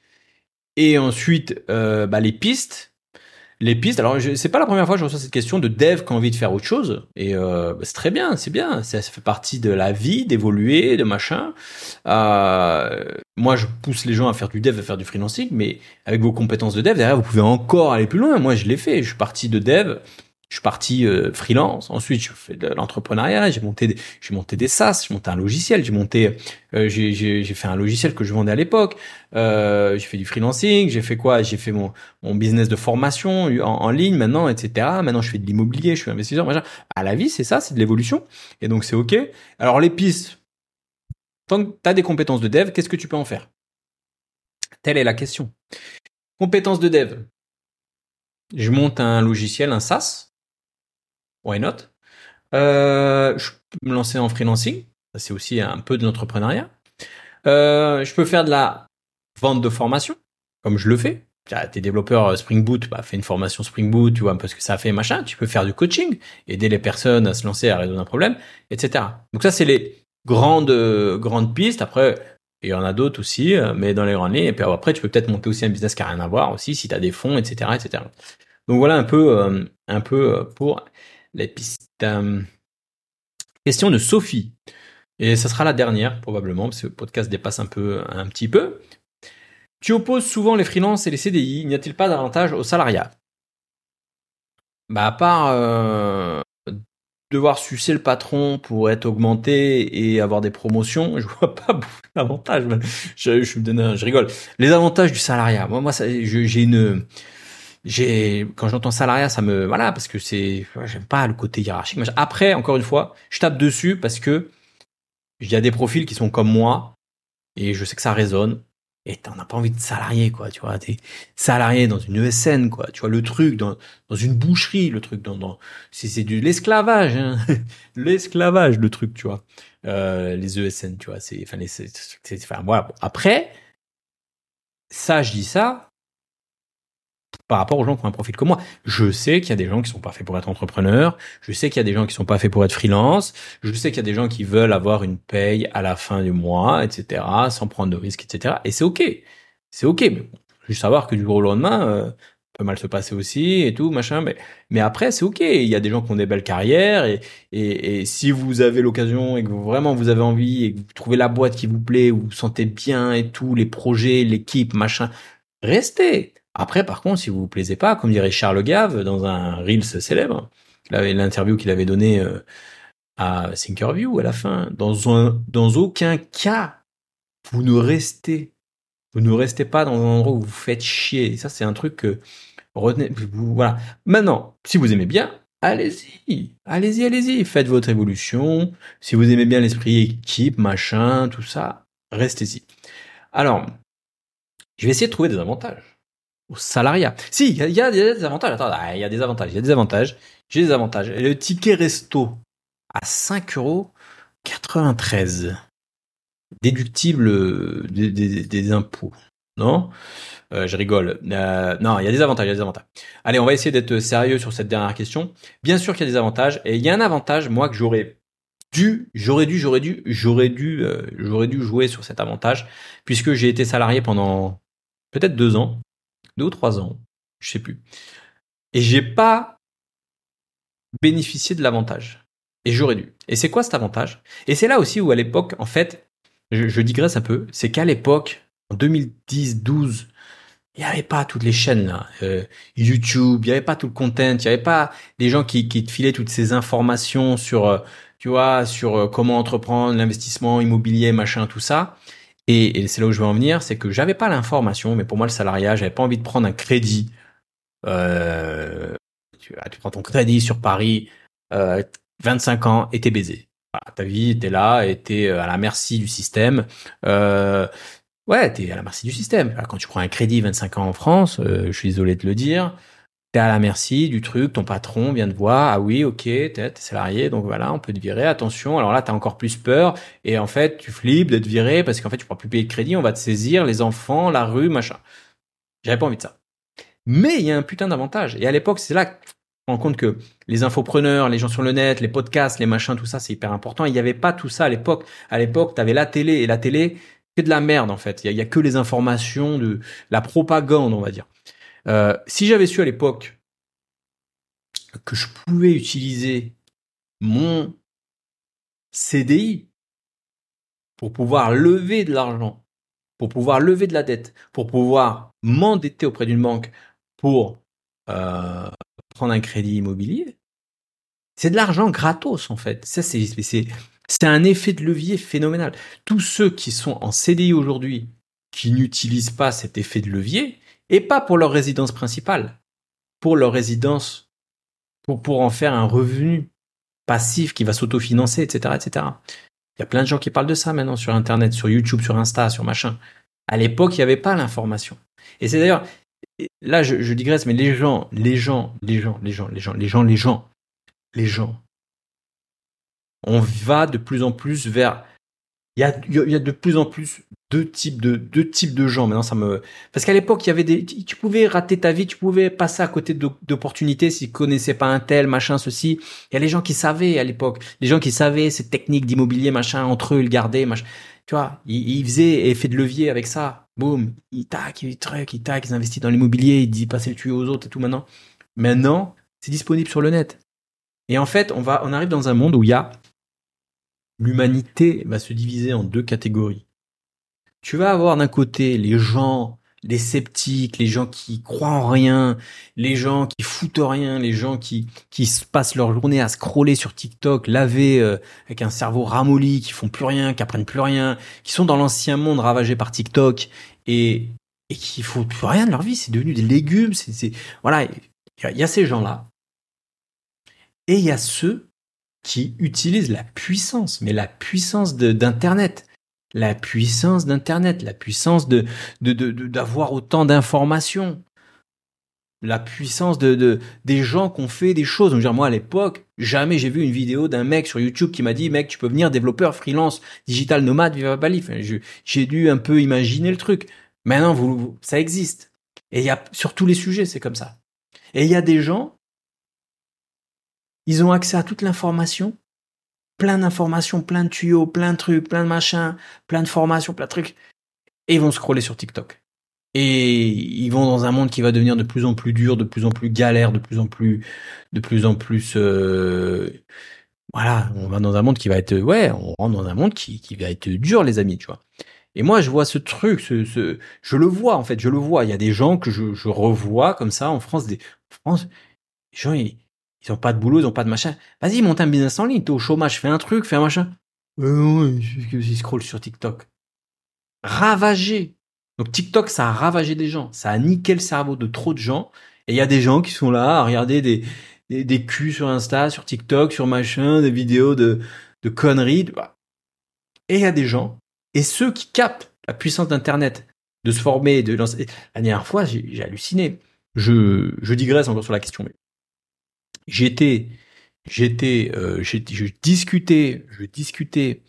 S1: Et ensuite euh, bah, les pistes, les pistes. Alors, c'est pas la première fois que je reçois cette question de dev qui a envie de faire autre chose. Et euh, bah, c'est très bien, c'est bien. Ça, fait partie de la vie, d'évoluer, de machin. Euh, moi, je pousse les gens à faire du dev, à faire du freelancing, mais avec vos compétences de dev, derrière, vous pouvez encore aller plus loin. Moi, je l'ai fait. Je suis parti de dev je suis parti euh, freelance. Ensuite, je fais de l'entrepreneuriat. J'ai monté, des, j'ai monté des SaaS. J'ai monté un logiciel. J'ai monté, euh, j'ai, fait un logiciel que je vendais à l'époque. Euh, j'ai fait du freelancing. J'ai fait quoi? J'ai fait mon, mon business de formation en, en, ligne maintenant, etc. Maintenant, je fais de l'immobilier. Je suis investisseur. Machin. À la vie, c'est ça, c'est de l'évolution. Et donc, c'est ok. Alors, les pistes. Tant que tu as des compétences de dev, qu'est-ce que tu peux en faire? Telle est la question. Compétences de dev. Je monte un logiciel, un SaaS why not? Euh, Je peux me lancer en freelancing, c'est aussi un peu de l'entrepreneuriat. Euh, je peux faire de la vente de formation, comme je le fais. T'es développeur euh, Spring Boot, bah, fais une formation Spring Boot, tu vois un peu ce que ça fait, machin. Tu peux faire du coaching, aider les personnes à se lancer, à résoudre un problème, etc. Donc ça, c'est les grandes grandes pistes. Après, il y en a d'autres aussi, mais dans les grandes lignes. Et puis après, tu peux peut-être monter aussi un business qui n'a rien à voir aussi, si tu as des fonds, etc., etc. Donc voilà un peu, un peu pour pistes. Question de Sophie. Et ça sera la dernière, probablement, parce que le podcast dépasse un peu, un petit peu. Tu opposes souvent les freelances et les CDI. N'y a-t-il pas d'avantage au salariat? Bah, à part euh, devoir sucer le patron pour être augmenté et avoir des promotions, je vois pas beaucoup d'avantages. Je, je, je, rigole. Les avantages du salariat. Moi, moi, j'ai une j'ai quand j'entends salariat ça me voilà parce que c'est j'aime pas le côté hiérarchique après encore une fois je tape dessus parce que il y a des profils qui sont comme moi et je sais que ça résonne. Et t'en as pas envie de salarié quoi tu vois. T'es salarié dans une ESN quoi. Tu vois le truc dans dans une boucherie le truc dans, dans c'est de l'esclavage hein. l'esclavage le truc tu vois. Euh, les ESN tu vois c'est enfin les c'est enfin voilà. Après ça je dis ça par rapport aux gens qui ont un profil comme moi. Je sais qu'il y a des gens qui sont pas faits pour être entrepreneurs. Je sais qu'il y a des gens qui sont pas faits pour être freelance. Je sais qu'il y a des gens qui veulent avoir une paye à la fin du mois, etc., sans prendre de risques, etc. Et c'est ok. C'est ok. Mais juste savoir que du jour au lendemain, euh, peut mal se passer aussi et tout, machin. Mais, mais après, c'est ok. Il y a des gens qui ont des belles carrières et, si vous avez l'occasion et que vraiment vous avez envie et que vous trouvez la boîte qui vous plaît, vous vous sentez bien et tout, les projets, l'équipe, machin, restez après, par contre, si vous vous plaisez pas, comme dirait Charles Gave dans un Reels célèbre, l'interview qu'il avait donnée euh, à Thinkerview à la fin, dans, un, dans aucun cas, vous ne restez, vous ne restez pas dans un endroit où vous faites chier. ça, c'est un truc que retenez. voilà. Maintenant, si vous aimez bien, allez-y, allez-y, allez-y, faites votre évolution. Si vous aimez bien l'esprit équipe, machin, tout ça, restez-y. Alors, je vais essayer de trouver des avantages au salariat. Si, il y, a des avantages. Attends, ah, il y a des avantages. Il y a des avantages. J'ai des avantages. Le ticket resto à 5 euros 93 déductible des, des, impôts. Non? Euh, Je rigole. Euh, non, il y a des avantages. Des avantages. Allez, on va essayer d'être sérieux sur cette dernière question. Bien sûr qu'il y a des avantages. Et il y a un avantage, moi, que j'aurais dû, j'aurais dû, j'aurais dû, j'aurais dû, euh, j'aurais dû jouer sur cet avantage, puisque j'ai été salarié pendant peut-être deux ans deux ou trois ans, je sais plus. Et j'ai pas bénéficié de l'avantage. Et j'aurais dû. Et c'est quoi cet avantage? Et c'est là aussi où à l'époque, en fait, je, digresse un peu, c'est qu'à l'époque, en 2010-12, il n'y avait pas toutes les chaînes euh, YouTube, il n'y avait pas tout le content, il n'y avait pas des gens qui, qui te filaient toutes ces informations sur, euh, tu vois, sur euh, comment entreprendre, l'investissement immobilier, machin, tout ça. Et, c'est là où je veux en venir, c'est que j'avais pas l'information, mais pour moi le salariat, j'avais pas envie de prendre un crédit. Euh, tu, prends ton crédit sur Paris, euh, 25 ans et t'es baisé. Ta vie, t'es là et euh, à la merci du système. Euh, ouais, t'es à la merci du système. Quand tu prends un crédit 25 ans en France, euh, je suis désolé de le dire, t'es à la merci du truc, ton patron vient te voir, ah oui, ok, t'es salarié, donc voilà, on peut te virer, attention, alors là, t'as encore plus peur, et en fait, tu flippes d'être viré, parce qu'en fait, tu pourras plus payer de crédit, on va te saisir, les enfants, la rue, machin. J'avais pas envie de ça. Mais il y a un putain d'avantage, et à l'époque, c'est là que on rend compte que les infopreneurs, les gens sur le net, les podcasts, les machins, tout ça, c'est hyper important. Il n'y avait pas tout ça à l'époque. À l'époque, t'avais la télé, et la télé, c'est de la merde, en fait. Il y, y a que les informations, de la propagande, on va dire. Euh, si j'avais su à l'époque que je pouvais utiliser mon CDI pour pouvoir lever de l'argent, pour pouvoir lever de la dette, pour pouvoir m'endetter auprès d'une banque pour euh, prendre un crédit immobilier, c'est de l'argent gratos en fait. Ça c'est c'est un effet de levier phénoménal. Tous ceux qui sont en CDI aujourd'hui qui n'utilisent pas cet effet de levier, et pas pour leur résidence principale, pour leur résidence, pour, pour en faire un revenu passif qui va s'autofinancer, etc., etc. Il y a plein de gens qui parlent de ça maintenant sur Internet, sur YouTube, sur Insta, sur machin. À l'époque, il n'y avait pas l'information. Et c'est d'ailleurs, là, je, je digresse, mais les gens, les gens, les gens, les gens, les gens, les gens, les gens, les gens, on va de plus en plus vers il y a, de plus en plus deux types de deux types de gens. Maintenant, ça me parce qu'à l'époque, il y avait des tu pouvais rater ta vie, tu pouvais passer à côté d'opportunités si tu connaissais pas un tel machin ceci. Il y a les gens qui savaient à l'époque, les gens qui savaient ces techniques d'immobilier machin entre eux, ils le gardaient machin. Tu vois, ils, ils faisaient effet de levier avec ça. Boum, ils tac, ils truc, ils tac, ils investissent dans l'immobilier, ils disent passer le tuyau aux autres et tout maintenant. Maintenant, c'est disponible sur le net. Et en fait, on va on arrive dans un monde où il y a l'humanité va se diviser en deux catégories. Tu vas avoir d'un côté les gens les sceptiques, les gens qui croient en rien, les gens qui foutent rien, les gens qui qui se passent leur journée à scroller sur TikTok, laver euh, avec un cerveau ramolli, qui font plus rien, qui apprennent plus rien, qui sont dans l'ancien monde ravagé par TikTok et et qui font plus rien de leur vie, c'est devenu des légumes, c'est voilà, il y, a ces gens-là. Et il y a ceux qui utilisent la puissance, mais la puissance d'internet la puissance d'Internet, la puissance de d'avoir autant d'informations, la puissance de, des gens qui ont fait des choses. Donc, moi, à l'époque, jamais j'ai vu une vidéo d'un mec sur YouTube qui m'a dit, mec, tu peux venir développeur, freelance, digital nomade, viva Bali. j'ai dû un peu imaginer le truc. Maintenant, vous, ça existe. Et il y a, sur tous les sujets, c'est comme ça. Et il y a des gens, ils ont accès à toute l'information, plein d'informations, plein de tuyaux, plein de trucs, plein de machins, plein de formations, plein de trucs. Et ils vont scroller sur TikTok. Et ils vont dans un monde qui va devenir de plus en plus dur, de plus en plus galère, de plus en plus, de plus en plus, euh, voilà, on va dans un monde qui va être, ouais, on rentre dans un monde qui, va être dur, les amis, tu vois. Et moi, je vois ce truc, je le vois, en fait, je le vois. Il y a des gens que je, revois comme ça en France, France, les gens, ils, ils ont pas de boulot, ils ont pas de machin. Vas-y, monte un business en ligne, t'es au chômage, fais un truc, fais un machin. Ils scrollent sur TikTok. Ravagé. Donc TikTok, ça a ravagé des gens. Ça a niqué le cerveau de trop de gens. Et il y a des gens qui sont là à regarder des, des, des culs sur Insta, sur TikTok, sur machin, des vidéos de, de conneries. Et il y a des gens, et ceux qui captent la puissance d'Internet, de se former, de lancer. La dernière fois, j'ai halluciné. Je, je digresse encore sur la question, mais j'étais, j'étais, euh, je discutais, je discutais,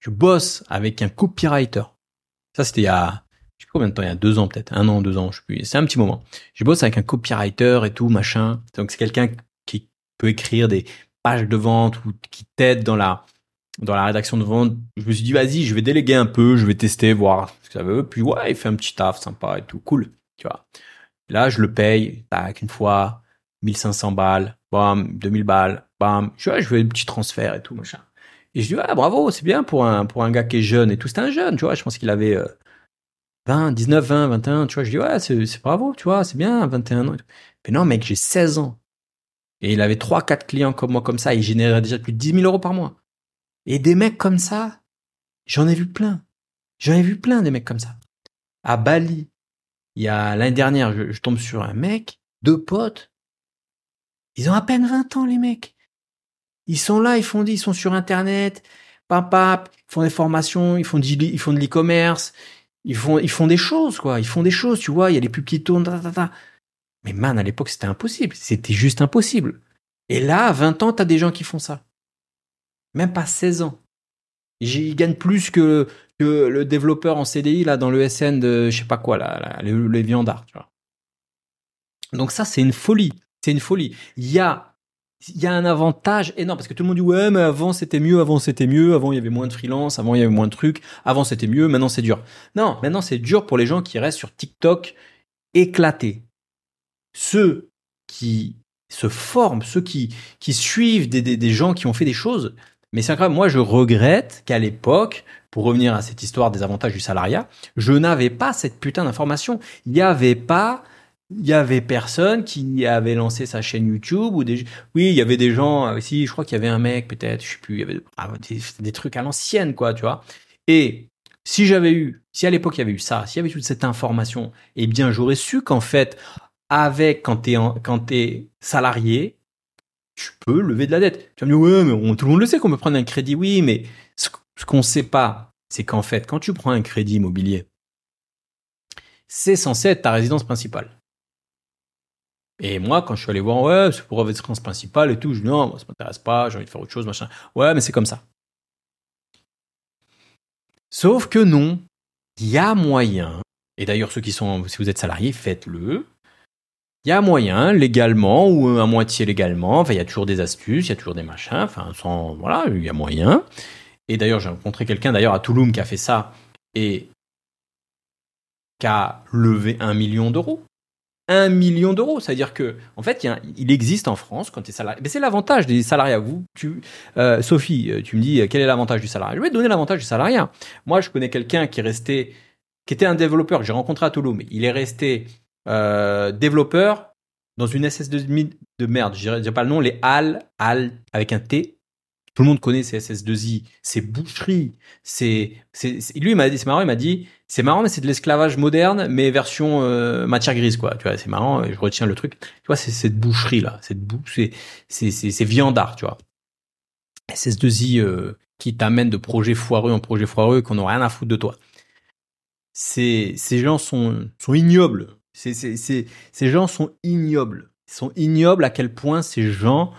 S1: je bosse avec un copywriter. Ça, c'était il y a, je sais combien de temps, il y a deux ans peut-être, un an, deux ans, je sais plus. C'est un petit moment. Je bosse avec un copywriter et tout, machin. Donc c'est quelqu'un qui peut écrire des pages de vente ou qui t'aide dans la dans la rédaction de vente. Je me suis dit vas-y, je vais déléguer un peu, je vais tester, voir ce que ça veut. Puis ouais, il fait un petit taf sympa et tout, cool, tu vois. Là, je le paye, tac, une fois, 1500 balles, bam, 2000 balles, bam. Je, je fais des petits transferts et tout, machin. Et je dis, ah, bravo, c'est bien pour un, un gars qui est jeune et tout. C'était un jeune, tu vois. Je pense qu'il avait 20, 19, 20, 21, tu vois. Je dis, ouais, c'est bravo, tu vois, c'est bien, 21 ans. Mais non, mec, j'ai 16 ans. Et il avait 3, 4 clients comme moi, comme ça. Il générait déjà plus de 10 000 euros par mois. Et des mecs comme ça, j'en ai vu plein. J'en ai vu plein des mecs comme ça. À Bali, il y a l'année dernière, je tombe sur un mec, deux potes, ils ont à peine 20 ans, les mecs. Ils sont là, ils font, ils sont sur Internet, papa, ils font des formations, ils font, ils font de l'e-commerce, ils font, ils font des choses, quoi. Ils font des choses, tu vois. Il y a les pubs qui tournent, ta, ta, ta. Mais man, à l'époque, c'était impossible. C'était juste impossible. Et là, à 20 ans, t'as des gens qui font ça. Même pas 16 ans. Ils gagnent plus que, que le développeur en CDI, là, dans le SN de, je sais pas quoi, là, les, les viandards, tu vois. Donc ça, c'est une folie. C'est une folie. Il y a il y a un avantage énorme parce que tout le monde dit ouais mais avant c'était mieux, avant c'était mieux, avant il y avait moins de freelance, avant il y avait moins de trucs, avant c'était mieux, maintenant c'est dur. Non, maintenant c'est dur pour les gens qui restent sur TikTok éclatés. Ceux qui se forment, ceux qui qui suivent des, des, des gens qui ont fait des choses. Mais c'est incroyable. Moi, je regrette qu'à l'époque, pour revenir à cette histoire des avantages du salariat, je n'avais pas cette putain d'information. Il n'y avait pas il y avait personne qui avait lancé sa chaîne YouTube ou des oui il y avait des gens aussi euh, je crois qu'il y avait un mec peut-être je sais plus il y avait ah, des, trucs à l'ancienne quoi tu vois. Et si j'avais eu si à l'époque il y avait eu ça s'il y avait toute cette information eh bien j'aurais su qu'en fait avec quand t'es quand t'es salarié tu peux lever de la dette. Tu vas me dire ouais mais tout le monde le sait qu'on peut prendre un crédit. Oui mais ce, ce qu'on sait pas c'est qu'en fait quand tu prends un crédit immobilier c'est censé être ta résidence principale et moi, quand je suis allé voir, ouais, c'est pour résidence principale et tout, je dis non, ça m'intéresse pas, j'ai envie de faire autre chose, machin. Ouais, mais c'est comme ça. Sauf que non, il y a moyen, et d'ailleurs ceux qui sont, si vous êtes salarié, faites-le. Il y a moyen, légalement ou à moitié légalement, enfin il y a toujours des astuces, il y a toujours des machins, enfin sans, voilà, il y a moyen. Et d'ailleurs j'ai rencontré quelqu'un d'ailleurs à Touloum qui a fait ça et qui a levé un million d'euros un million d'euros. C'est-à-dire que, en fait, il, existe en France quand tu es salarié. Mais c'est l'avantage des salariés. Vous, tu, euh, Sophie, euh, tu me dis quel est l'avantage du salarié Je vais te donner l'avantage du salarié. Moi, je connais quelqu'un qui est resté, qui était un développeur que j'ai rencontré à Toulouse, il est resté euh, développeur dans une SS2I de merde. Je dirais pas le nom, les HAL, HAL avec un T. Tout le monde connaît ces SS2I, c'est boucherie, c'est, lui il m'a dit, c'est marrant, il m'a dit, c'est marrant, mais c'est de l'esclavage moderne, mais version euh, matière grise, quoi. Tu vois, c'est marrant, je retiens le truc. Tu vois, c'est cette boucherie là, cette bou c'est, c'est, viandard, tu vois. SS2I euh, qui t'amène de projet foireux en projet foireux qu'on n'a rien à foutre de toi. Ces, ces gens sont, sont ignobles. C'est, c'est, c'est, ces gens sont ignobles. Ils sont ignobles à quel point ces gens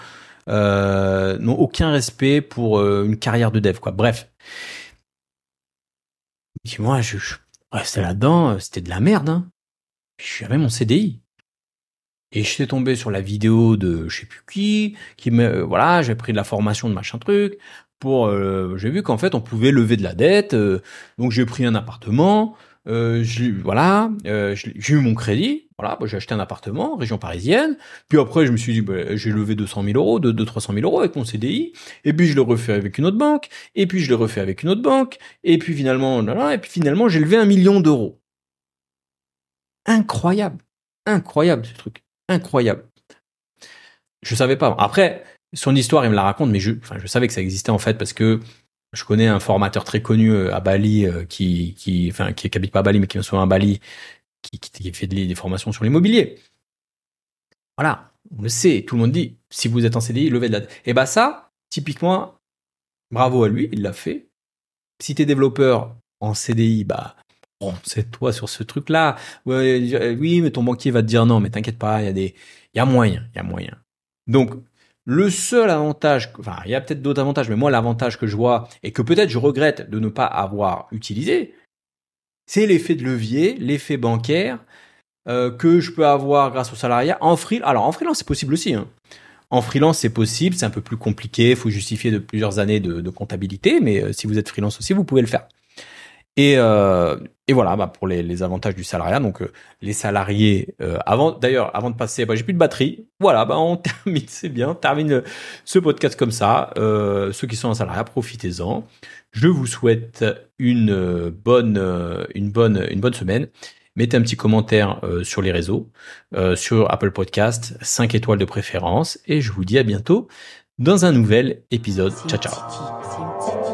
S1: euh, n'ont aucun respect pour euh, une carrière de dev, quoi. Bref. Dis-moi, je, je restais là-dedans, euh, c'était de la merde, hein. J'avais mon CDI. Et je suis tombé sur la vidéo de je sais plus qui, qui me, voilà, j'ai pris de la formation de machin truc, pour, j'ai vu qu'en fait on pouvait lever de la dette, donc j'ai pris un appartement, euh, voilà, euh, j'ai eu mon crédit, voilà, bah, j'ai acheté un appartement, région parisienne. Puis après, je me suis dit, bah, j'ai levé 200 000 euros, 200 300 000 euros avec mon CDI. Et puis je le refais avec une autre banque. Et puis je le refais avec une autre banque. Et puis finalement, là, et puis finalement, j'ai levé un million d'euros. Incroyable, incroyable ce truc, incroyable. Je savais pas. Après, son histoire, il me la raconte, mais je, enfin, je savais que ça existait en fait parce que je connais un formateur très connu euh, à Bali euh, qui, qui, habite pas à Bali, mais qui est souvent à Bali, qui, fait des, formations sur l'immobilier. Voilà, on le sait. Tout le monde dit, si vous êtes en CDI, levez de la. Et eh ben ça, typiquement, bravo à lui, il l'a fait. Si t'es développeur en CDI, bah, c'est toi sur ce truc-là. oui, mais ton banquier va te dire non, mais t'inquiète pas, il y a des, y a moyen, il y a moyen. Donc, le seul avantage, enfin, il y a peut-être d'autres avantages, mais moi, l'avantage que je vois et que peut-être je regrette de ne pas avoir utilisé, c'est l'effet de levier, l'effet bancaire euh, que je peux avoir grâce au salariat en freelance. Alors, en freelance, c'est possible aussi. Hein. En freelance, c'est possible, c'est un peu plus compliqué, il faut justifier de plusieurs années de, comptabilité, mais euh, si vous êtes freelance aussi, vous pouvez le faire. Et, euh, et voilà, bah pour les, les, avantages du salariat. Donc euh, les salariés, euh, avant, d'ailleurs, avant de passer, bah, j'ai plus de batterie. Voilà, bah on termine, c'est bien, on termine ce podcast comme ça. Ceux qui sont en salariat, profitez-en. Je vous souhaite une bonne, une bonne, une bonne semaine. Mettez un petit commentaire sur les réseaux, sur Apple Podcast, 5 étoiles de préférence, et je vous dis à bientôt dans un nouvel épisode. Ciao ciao.